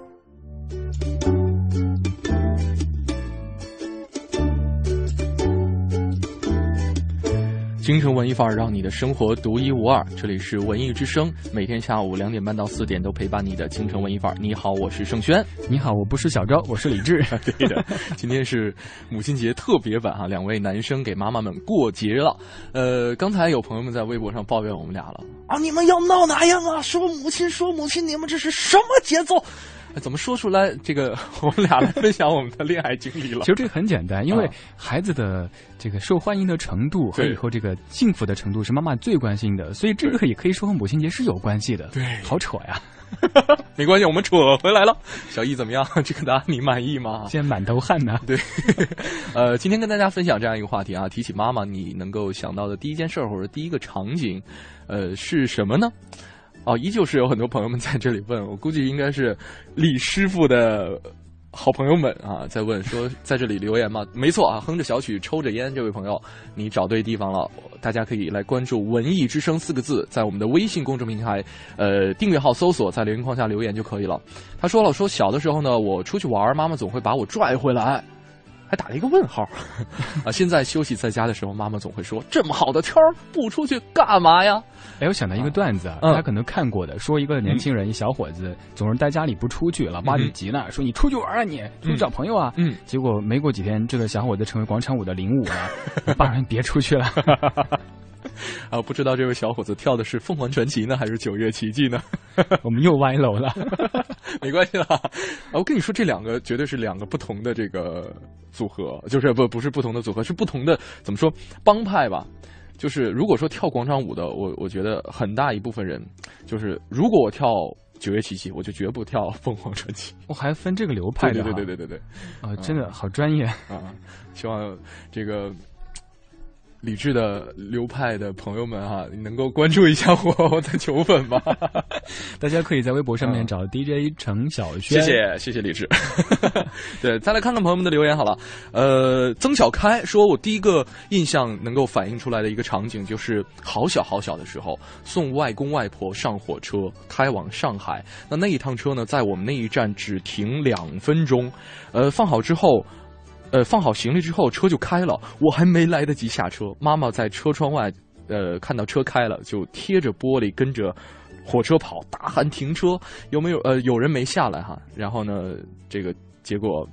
京城文艺范儿，让你的生活独一无二。这里是文艺之声，每天下午两点半到四点都陪伴你的京城文艺范儿。你好，我是盛轩。
你好，我不是小昭，我是李志。
对的，今天是母亲节特别版哈，两位男生给妈妈们过节了。呃，刚才有朋友们在微博上抱怨我们俩了啊，你们要闹哪样啊？说母亲，说母亲，你们这是什么节奏？怎么说出来？这个我们俩来分享我们的恋爱经历了。
其实这个很简单，因为孩子的这个受欢迎的程度和以后这个幸福的程度是妈妈最关心的，所以这个也可以说和母亲节是有关系的。
对，
好扯呀，
没关系，我们扯回来了。小易怎么样？这个答案你满意吗？
现在满头汗呢。
对，呃，今天跟大家分享这样一个话题啊，提起妈妈，你能够想到的第一件事或者第一个场景，呃，是什么呢？哦，依旧是有很多朋友们在这里问，我估计应该是李师傅的好朋友们啊，在问说在这里留言吗？没错啊，哼着小曲抽着烟，这位朋友你找对地方了，大家可以来关注“文艺之声”四个字，在我们的微信公众平台呃订阅号搜索，在留言框下留言就可以了。他说了，说小的时候呢，我出去玩，妈妈总会把我拽回来。还打了一个问号，啊！现在休息在家的时候，妈妈总会说：“这么好的天儿，不出去干嘛呀？”
哎，我想到一个段子啊，他可能看过的，说一个年轻人，一小伙子总是待家里不出去，老爸就急了，说：“你出去玩啊，你出去找朋友啊。”嗯，结果没过几天，这个小伙子成为广场舞的领舞了，爸让你别出去了。
啊，不知道这位小伙子跳的是凤凰传奇呢，还是九月奇迹呢？
我们又歪楼了，
没关系啦。啊，我跟你说，这两个绝对是两个不同的这个组合，就是不不是不同的组合，是不同的怎么说帮派吧？就是如果说跳广场舞的，我我觉得很大一部分人，就是如果我跳九月奇迹，我就绝不跳凤凰传奇。
我还分这个流派
的，对对对对对对，
啊，真的好专业
啊！希望这个。理智的流派的朋友们哈，你能够关注一下我的球粉吗？
大家可以在微博上面找 DJ 程小
轩。谢谢谢谢理智。对，再来看看朋友们的留言好了。呃，曾小开说，我第一个印象能够反映出来的一个场景，就是好小好小的时候，送外公外婆上火车，开往上海。那那一趟车呢，在我们那一站只停两分钟。呃，放好之后。呃，放好行李之后，车就开了。我还没来得及下车，妈妈在车窗外，呃，看到车开了，就贴着玻璃跟着火车跑，大喊停车。有没有？呃，有人没下来哈。然后呢，这个结果，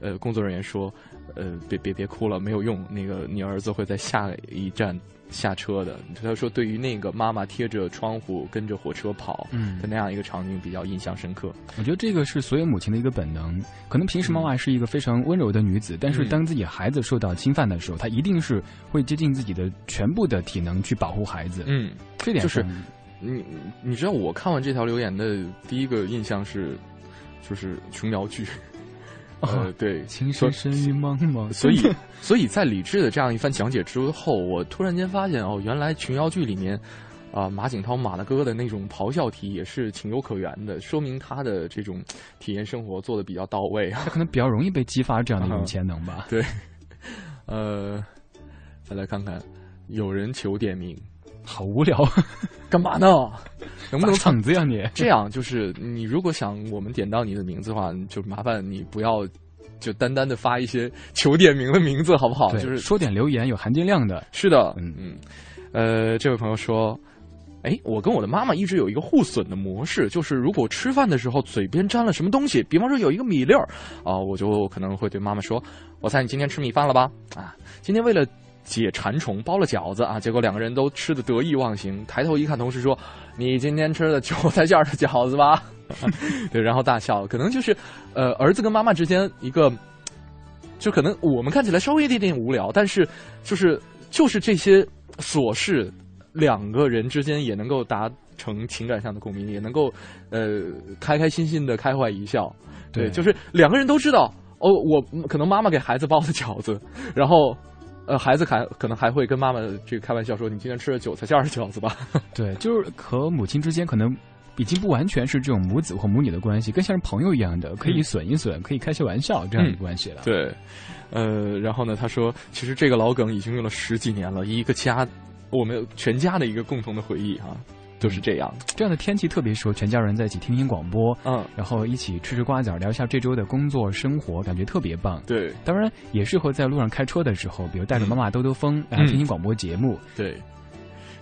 呃，工作人员说，呃，别别别哭了，没有用。那个你儿子会在下一站。下车的，他说对于那个妈妈贴着窗户跟着火车跑的那样一个场景比较印象深刻。
我觉得这个是所有母亲的一个本能。可能平时妈妈是一个非常温柔的女子，但是当自己孩子受到侵犯的时候，她一定是会竭尽自己的全部的体能去保护孩子。
嗯，
这点
就是你你知道我看完这条留言的第一个印象是，就是琼瑶剧。呃，对，
情深深雨蒙蒙。
所以，所以在李志的这样一番讲解之后，我突然间发现，哦，原来琼瑶剧里面，啊，马景涛马大哥的那种咆哮体也是情有可原的，说明他的这种体验生活做的比较到位，
他可能比较容易被激发这样的一种潜能吧。
对，呃，再来看看，有人求点名。
好无聊，
干嘛呢？能不能
场子呀你？
这样就是你如果想我们点到你的名字的话，就麻烦你不要就单单的发一些 求点名的名字，好不好？就是
说点留言有含金量的。
是的，嗯嗯。呃，这位朋友说，哎，我跟我的妈妈一直有一个互损的模式，就是如果吃饭的时候嘴边沾了什么东西，比方说有一个米粒儿啊，我就可能会对妈妈说：“我猜你今天吃米饭了吧？”啊，今天为了。解馋虫包了饺子啊，结果两个人都吃的得意忘形。抬头一看，同事说：“你今天吃的韭菜馅的饺子吧？” 对，然后大笑。可能就是，呃，儿子跟妈妈之间一个，就可能我们看起来稍微有点点无聊，但是就是就是这些琐事，两个人之间也能够达成情感上的共鸣，也能够呃开开心心的开怀一笑。对，就是两个人都知道哦，我可能妈妈给孩子包的饺子，然后。呃，孩子还可能还会跟妈妈这个开玩笑说：“你今天吃了韭菜馅的饺子吧？”
对，就是和母亲之间可能已经不完全是这种母子或母女的关系，更像是朋友一样的，可以损一损，可以开些玩笑这样的关系了。
对，呃，然后呢，他说：“其实这个老梗已经用了十几年了，一个家，我们全家的一个共同的回忆啊。”就是这样，
这样的天气特别适合全家人在一起听听广播，
嗯，
然后一起吃吃瓜子聊一下这周的工作生活，感觉特别棒。
对，
当然也适合在路上开车的时候，比如带着妈妈兜兜风，然后听听广播节目。
对，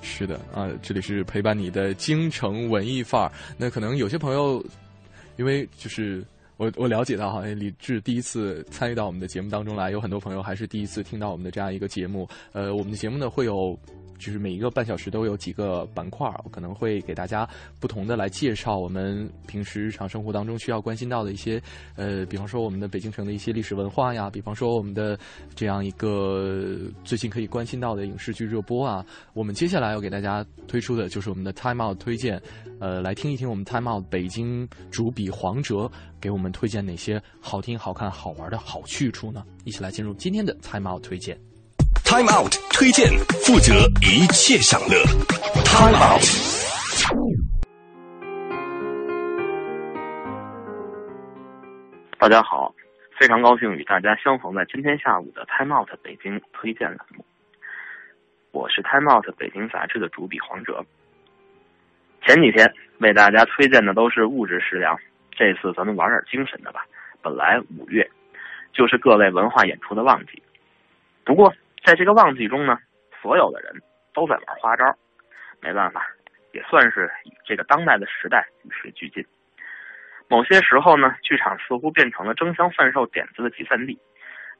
是的啊，这里是陪伴你的京城文艺范儿。那可能有些朋友，因为就是我我了解到，好像李志第一次参与到我们的节目当中来，有很多朋友还是第一次听到我们的这样一个节目。呃，我们的节目呢会有。就是每一个半小时都有几个板块我可能会给大家不同的来介绍我们平时日常生活当中需要关心到的一些，呃，比方说我们的北京城的一些历史文化呀，比方说我们的这样一个最近可以关心到的影视剧热播啊。我们接下来要给大家推出的就是我们的 Time Out 推荐，呃，来听一听我们 Time Out 北京主笔黄哲给我们推荐哪些好听、好看、好玩的好去处呢？一起来进入今天的 Time Out 推荐。
Time Out 推荐，负责一切享乐。Time Out。
大家好，非常高兴与大家相逢在今天下午的 Time Out 北京推荐栏目。我是 Time Out 北京杂志的主笔黄哲。前几天为大家推荐的都是物质食粮，这次咱们玩点精神的吧。本来五月就是各类文化演出的旺季，不过。在这个旺季中呢，所有的人都在玩花招，没办法，也算是与这个当代的时代与时俱进。某些时候呢，剧场似乎变成了争相贩售点子的集散地。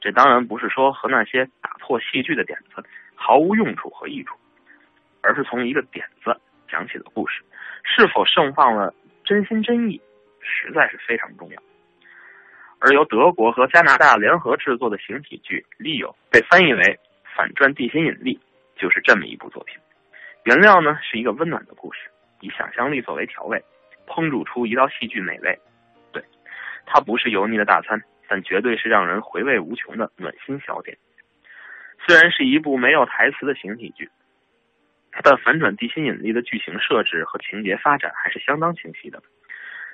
这当然不是说和那些打破戏剧的点子毫无用处和益处，而是从一个点子讲起的故事，是否盛放了真心真意，实在是非常重要。而由德国和加拿大联合制作的形体剧《利友》被翻译为。反转地心引力就是这么一部作品，原料呢是一个温暖的故事，以想象力作为调味，烹煮出一道戏剧美味。对，它不是油腻的大餐，但绝对是让人回味无穷的暖心小点。虽然是一部没有台词的形体剧，但反转地心引力的剧情设置和情节发展还是相当清晰的。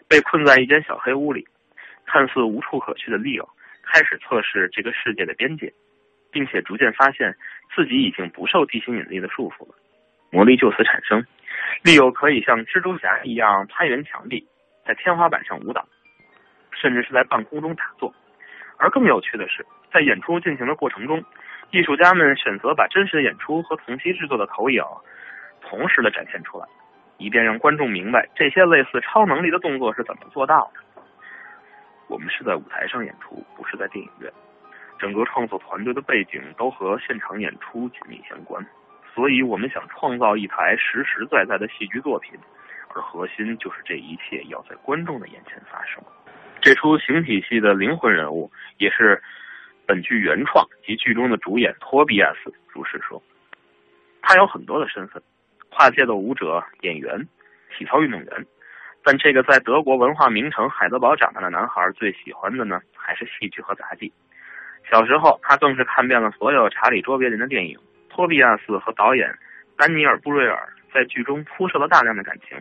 被困在一间小黑屋里，看似无处可去的利奥开始测试这个世界的边界。并且逐渐发现自己已经不受地心引力的束缚了，魔力就此产生。利友可以像蜘蛛侠一样攀援墙壁，在天花板上舞蹈，甚至是在半空中打坐。而更有趣的是，在演出进行的过程中，艺术家们选择把真实的演出和同期制作的投影同时的展现出来，以便让观众明白这些类似超能力的动作是怎么做到的。我们是在舞台上演出，不是在电影院。整个创作团队的背景都和现场演出紧密相关，所以我们想创造一台实实在在的戏剧作品，而核心就是这一切要在观众的眼前发生。这出形体戏的灵魂人物，也是本剧原创及剧中的主演托比亚斯如是说。他有很多的身份，跨界的舞者、演员、体操运动员，但这个在德国文化名城海德堡长大的男孩最喜欢的呢，还是戏剧和杂技。小时候，他更是看遍了所有查理·卓别林的电影。托比亚斯和导演丹尼尔·布瑞尔在剧中铺设了大量的感情。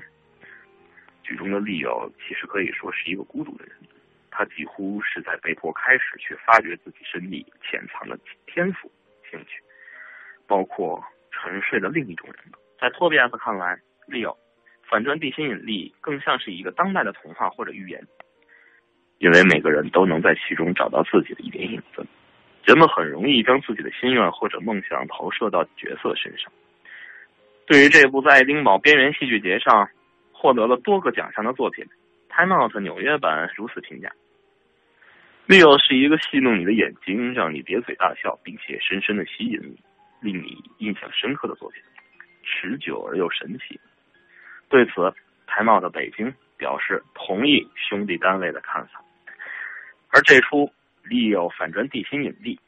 剧中的利友其实可以说是一个孤独的人，他几乎是在被迫开始去发掘自己身体潜藏的天赋、兴趣，包括沉睡的另一种人。在托比亚斯看来，利友反转地心引力更像是一个当代的童话或者寓言，因为每个人都能在其中找到自己的一点影子。人们很容易将自己的心愿或者梦想投射到角色身上。对于这部在爱丁堡边缘戏剧节上获得了多个奖项的作品，《Time Out》纽约版如此评价：“Leo 是一个戏弄你的眼睛，让你咧嘴大笑，并且深深的吸引你，令你印象深刻的作品，持久而又神奇。”对此，《Time Out》北京表示同意兄弟单位的看法，而这出。利用反转地心引力，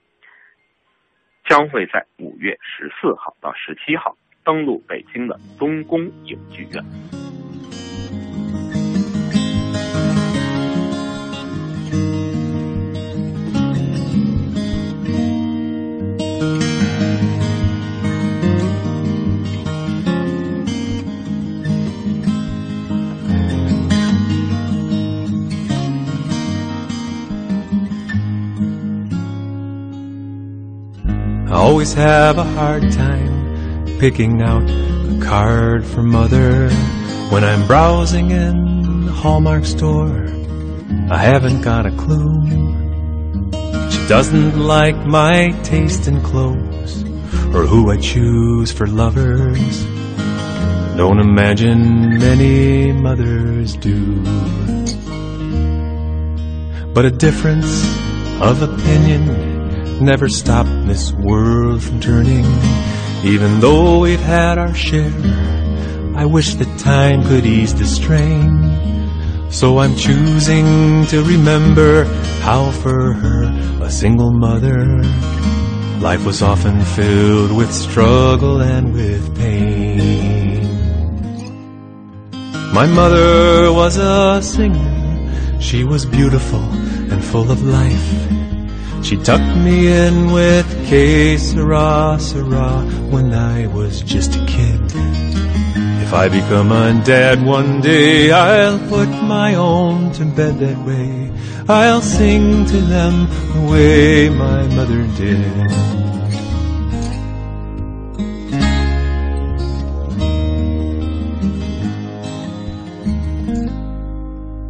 将会在五月十四号到十七号登陆北京的东宫影剧院。
Always have a hard time picking out a card for mother when I'm browsing in the Hallmark store. I haven't got a clue. She doesn't like my taste in clothes or who I choose for lovers. Don't imagine many mothers do. But a difference of opinion never stopped this world from turning. Even though we've had our share, I wish that time could ease the strain. So I'm choosing to remember how for her, a single mother, life was often filled with struggle and with pain. My mother was a singer. She was beautiful and full of life. She tucked me in with que sera, when I was just a kid. If I become a dad one day, I'll put my own to bed that way. I'll sing to them the way my mother did.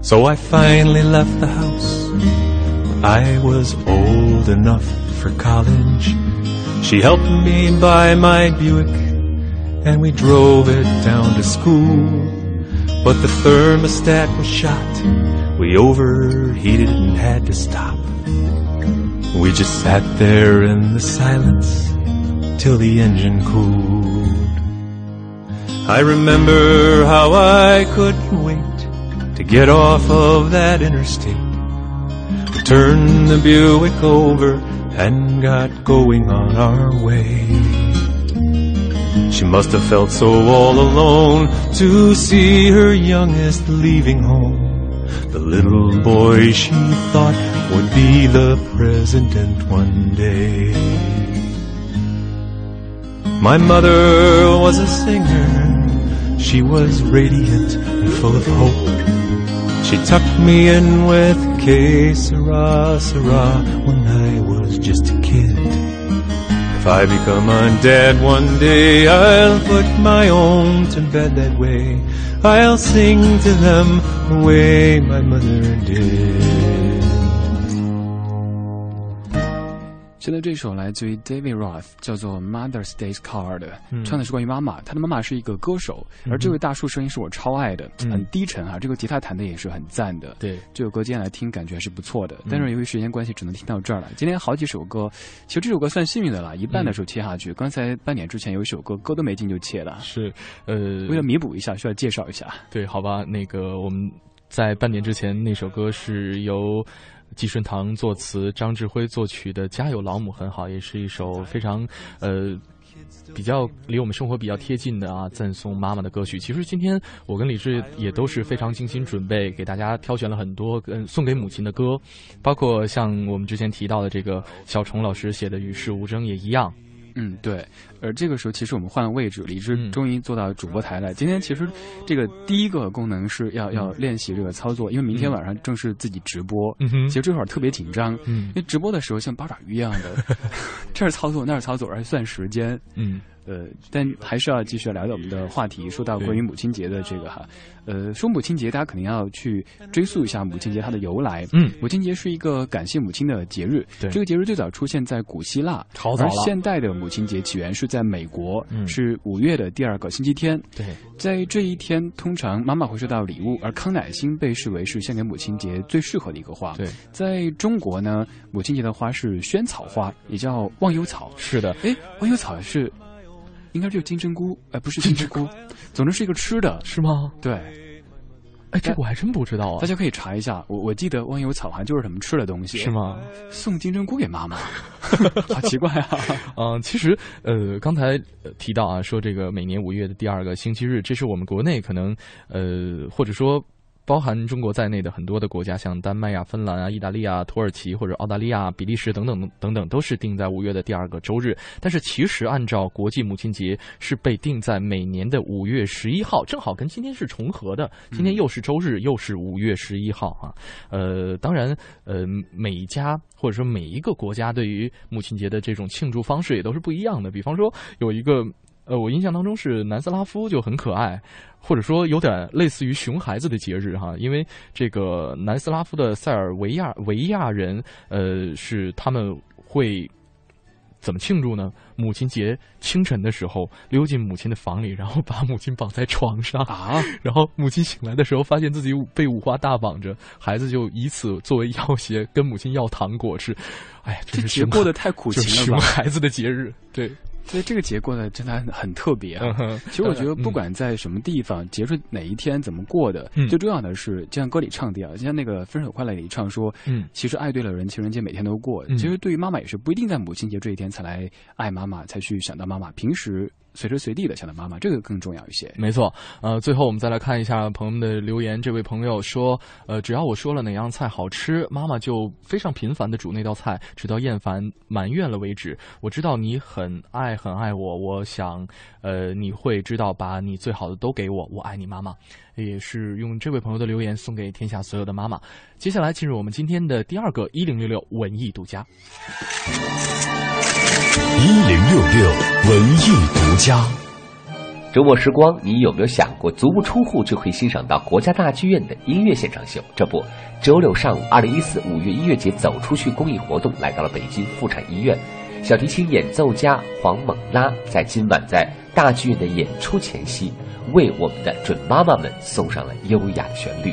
So I finally left the house I was old enough for college. She helped me buy my Buick and we drove it down to school. But the thermostat was shot. We overheated and had to stop. We just sat there in the silence till the engine cooled. I remember how I couldn't wait to get off of that interstate. Turned the Buick over and got going on our way. She must have felt so all alone to see her youngest leaving home. The little boy she thought would be the president one day. My mother was a singer. She was radiant and full of hope. She tucked me in with que sera, when I was just a kid. If I become a dad one day, I'll put my own to bed that way. I'll sing to them the way my mother did.
现在这首来自于 David Roth，叫做《Mother's Day Card》，
嗯
唱的是关于妈妈。他的妈妈是一个歌手，而这位大叔声音是我超爱的，
嗯
很低沉啊，这个吉他弹的也是很赞的。
对，
这首歌今天来听感觉还是不错的，
嗯
但是由于时间关系只能听到这儿了。今天好几首歌，其实这首歌算幸运的了，一半的时候切下去。刚才半点之前有一首歌歌都没进就切了，
是，呃，
为了弥补一下，需要介绍一下。
对，好吧，那个我们在半点之前那首歌是由。季顺堂作词，张志辉作曲的《家有老母很好》，也是一首非常呃比较离我们生活比较贴近的啊，赞颂妈妈的歌曲。其实今天我跟李志也都是非常精心准备，给大家挑选了很多嗯送给母亲的歌，包括像我们之前提到的这个小虫老师写的《与世无争》也一样。
嗯，对。而这个时候，其实我们换了位置，李
嗯
志终于坐到主播台来。今天其实这个第一个功能是要要练习这个操作，因为明天晚上正是自己直播。其实这会儿特别紧张，
嗯，
因为直播的时候像八爪鱼一样的，这儿操作那儿操作，还算时间。
嗯。
呃，但还是要继续聊聊我们的话题。说到关于母亲节的这个哈，呃，说母亲节，大家肯定要去追溯一下母亲节它的由来。
嗯，
母亲节是一个感谢母亲的节日。
对，
这个节日最早出现在古希腊，
好早了。
而现代的母亲节起源是在美国，
嗯、
是五月的第二个星期天。
对，
在这一天，通常妈妈会收到礼物，而康乃馨被视为是献给母亲节最适合的一个花。
对，
在中国呢，母亲节的花是萱草花，也叫忘忧草。
是的，
哎，忘忧草是。应该就是金针菇，哎，不是金针菇，总之是一个吃的，
是吗？
对。
哎，这个我还真不知道啊！
大家可以查一下，我我记得忘忧草好像就是他们吃的东西，
是吗？
送金针菇给妈妈，好奇怪啊！
嗯，其实呃，刚才提到啊，说这个每年五月的第二个星期日，这是我们国内可能呃，或者说。包含中国在内的很多的国家，像丹麦啊、芬兰啊、意大利啊、土耳其或者澳大利亚、比利时等等等等，都是定在五月的第二个周日。但是其实按照国际母亲节是被定在每年的五月十一号，正好跟今天是重合的。今天又是周日，又是五月十一号啊。呃，当然，呃，每一家或者说每一个国家对于母亲节的这种庆祝方式也都是不一样的。比方说，有一个。呃，我印象当中是南斯拉夫就很可爱，或者说有点类似于熊孩子的节日哈，因为这个南斯拉夫的塞尔维亚维亚人，呃，是他们会怎么庆祝呢？母亲节清晨的时候溜进母亲的房里，然后把母亲绑在床上
啊，
然后母亲醒来的时候发现自己被五花大绑着，孩子就以此作为要挟，跟母亲要糖果吃。哎呀，
这节过得太苦情了吧？
熊孩子的节日，对。
所以这个节过得真的很特别啊！其实我觉得不管在什么地方，结束哪一天怎么过的，最重要的是，就像歌里唱的啊，就像那个《分手快乐》里唱说，嗯，其实爱对了人，情人节每天都过。其实对于妈妈也是，不一定在母亲节这一天才来爱妈妈，才去想到妈妈，平时。随时随地的想到妈妈，这个更重要一些。
没错，呃，最后我们再来看一下朋友们的留言。这位朋友说，呃，只要我说了哪样菜好吃，妈妈就非常频繁的煮那道菜，直到厌烦埋怨了为止。我知道你很爱很爱我，我想，呃，你会知道把你最好的都给我，我爱你，妈妈。也是用这位朋友的留言送给天下所有的妈妈。接下来进入我们今天的第二个一零六六文艺独家。
一零六六文艺独家。
周末时光，你有没有想过，足不出户就可以欣赏到国家大剧院的音乐现场秀？这不，周六上午，二零一四五月音乐节走出去公益活动来到了北京妇产医院。小提琴演奏家黄猛拉在今晚在大剧院的演出前夕，为我们的准妈妈们送上了优雅的旋律。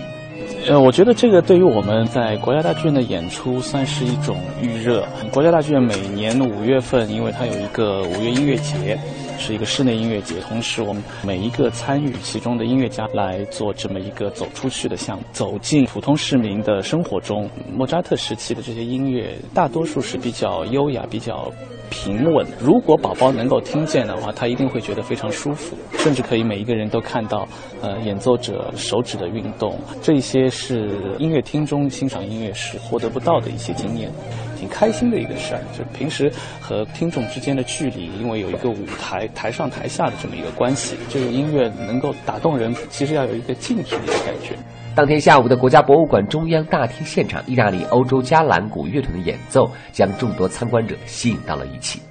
呃，我觉得这个对于我们在国家大剧院的演出算是一种预热。国家大剧院每年五月份，因为它有一个五月音乐节，是一个室内音乐节，同时我们每一个参与其中的音乐家来做这么一个走出去的项目，走进普通市民的生活中。莫扎特时期的这些音乐，大多数是比较优雅、比较。平稳。如果宝宝能够听见的话，他一定会觉得非常舒服，甚至可以每一个人都看到，呃，演奏者手指的运动。这些是音乐厅中欣赏音乐时获得不到的一些经验，挺开心的一个事儿。就平时和听众之间的距离，因为有一个舞台，台上台下的这么一个关系，这个音乐能够打动人，其实要有一个近距离的感觉。
当天下午的国家博物馆中央大厅现场，意大利欧洲加兰古乐团的演奏将众多参观者吸引到了一起。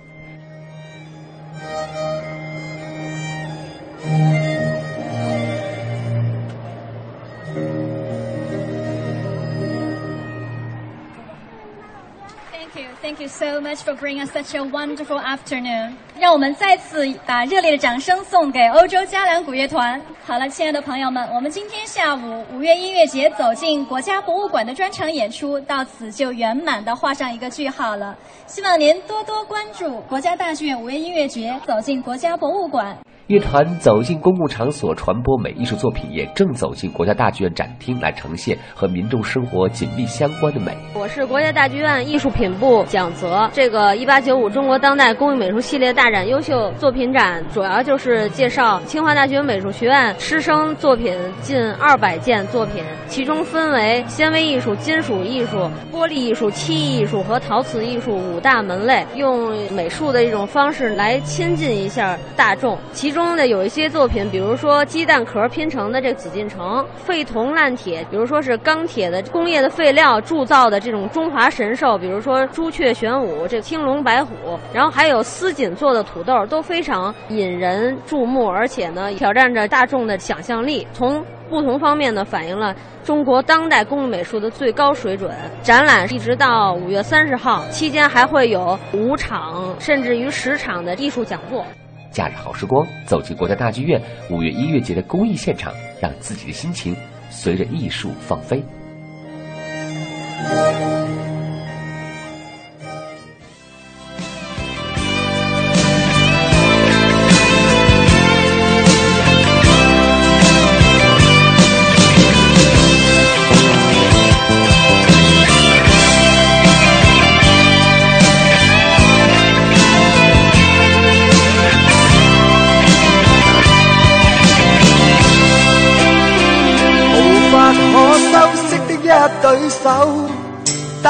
Thank you so much for bringing us such a wonderful afternoon。让我们再次把热烈的掌声送给欧洲嘉兰古乐团。好了，亲爱的朋友们，我们今天下午五月音乐节走进国家博物馆的专场演出到此就圆满的画上一个句号了。希望您多多关注国家大剧院五月音乐节，走进国家博物馆。
乐团走进公共场所传播美艺术作品，也正走进国家大剧院展厅来呈现和民众生活紧密相关的美。
我是国家大剧院艺术品部蒋泽。这个一八九五中国当代工艺美术系列大展优秀作品展，主要就是介绍清华大学美术学院师生作品近二百件作品，其中分为纤维艺术、金属艺术、玻璃艺术、漆艺术和陶瓷艺术五大门类，用美术的一种方式来亲近一下大众。其中的有一些作品，比如说鸡蛋壳拼成的这紫禁城，废铜烂铁，比如说是钢铁的工业的废料铸造的这种中华神兽，比如说朱雀玄武、这青龙白虎，然后还有丝锦做的土豆，都非常引人注目，而且呢挑战着大众的想象力，从不同方面呢反映了中国当代工艺美术的最高水准。展览一直到五月三十号期间，还会有五场甚至于十场的艺术讲座。
假日好时光，走进国家大剧院五月音乐节的公益现场，让自己的心情随着艺术放飞。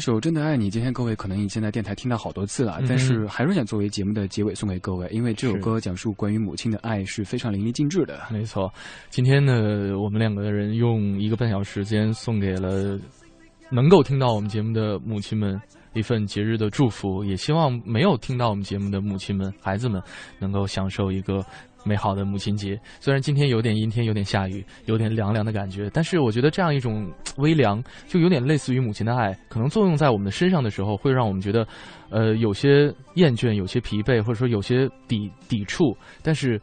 首《真的爱你》，今天各位可能已经在电台听到好多次了，但是还是想作为节目的结尾送给各位，因为这首歌讲述关于母亲的爱是非常淋漓尽致的。
没错，今天呢，我们两个人用一个半小时间送给了能够听到我们节目的母亲们。一份节日的祝福，也希望没有听到我们节目的母亲们、孩子们能够享受一个美好的母亲节。虽然今天有点阴天、有点下雨、有点凉凉的感觉，但是我觉得这样一种微凉，就有点类似于母亲的爱，可能作用在我们的身上的时候，会让我们觉得，呃，有些厌倦、有些疲惫，或者说有些抵抵触，但是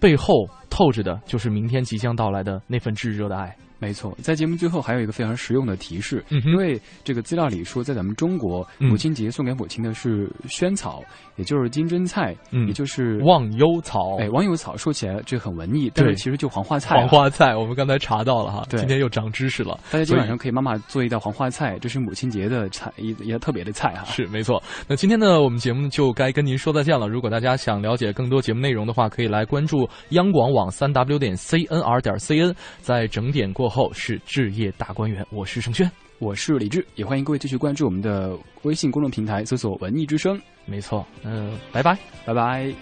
背后透着的就是明天即将到来的那份炙热的爱。
没错，在节目最后还有一个非常实用的提示，因为这个资料里说，在咱们中国母亲节送给母亲的是萱草，也就是金针菜，也就是
忘忧草。
哎，忘忧草说起来这很文艺，但是其实就黄花菜。
黄花菜，我们刚才查到了哈，今天又长知识了。
大家今晚上可以妈妈做一道黄花菜，这是母亲节的菜，一一特别的菜哈。
是没错。那今天呢，我们节目就该跟您说再见了。如果大家想了解更多节目内容的话，可以来关注央广网三 w 点 cnr 点 cn，在整点过后是置。业大观园，我是盛轩，
我是李志，也欢迎各位继续关注我们的微信公众平台，搜索“文艺之声”。
没错，嗯，拜拜，
拜拜。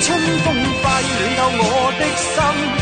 春风化雨暖透我的心。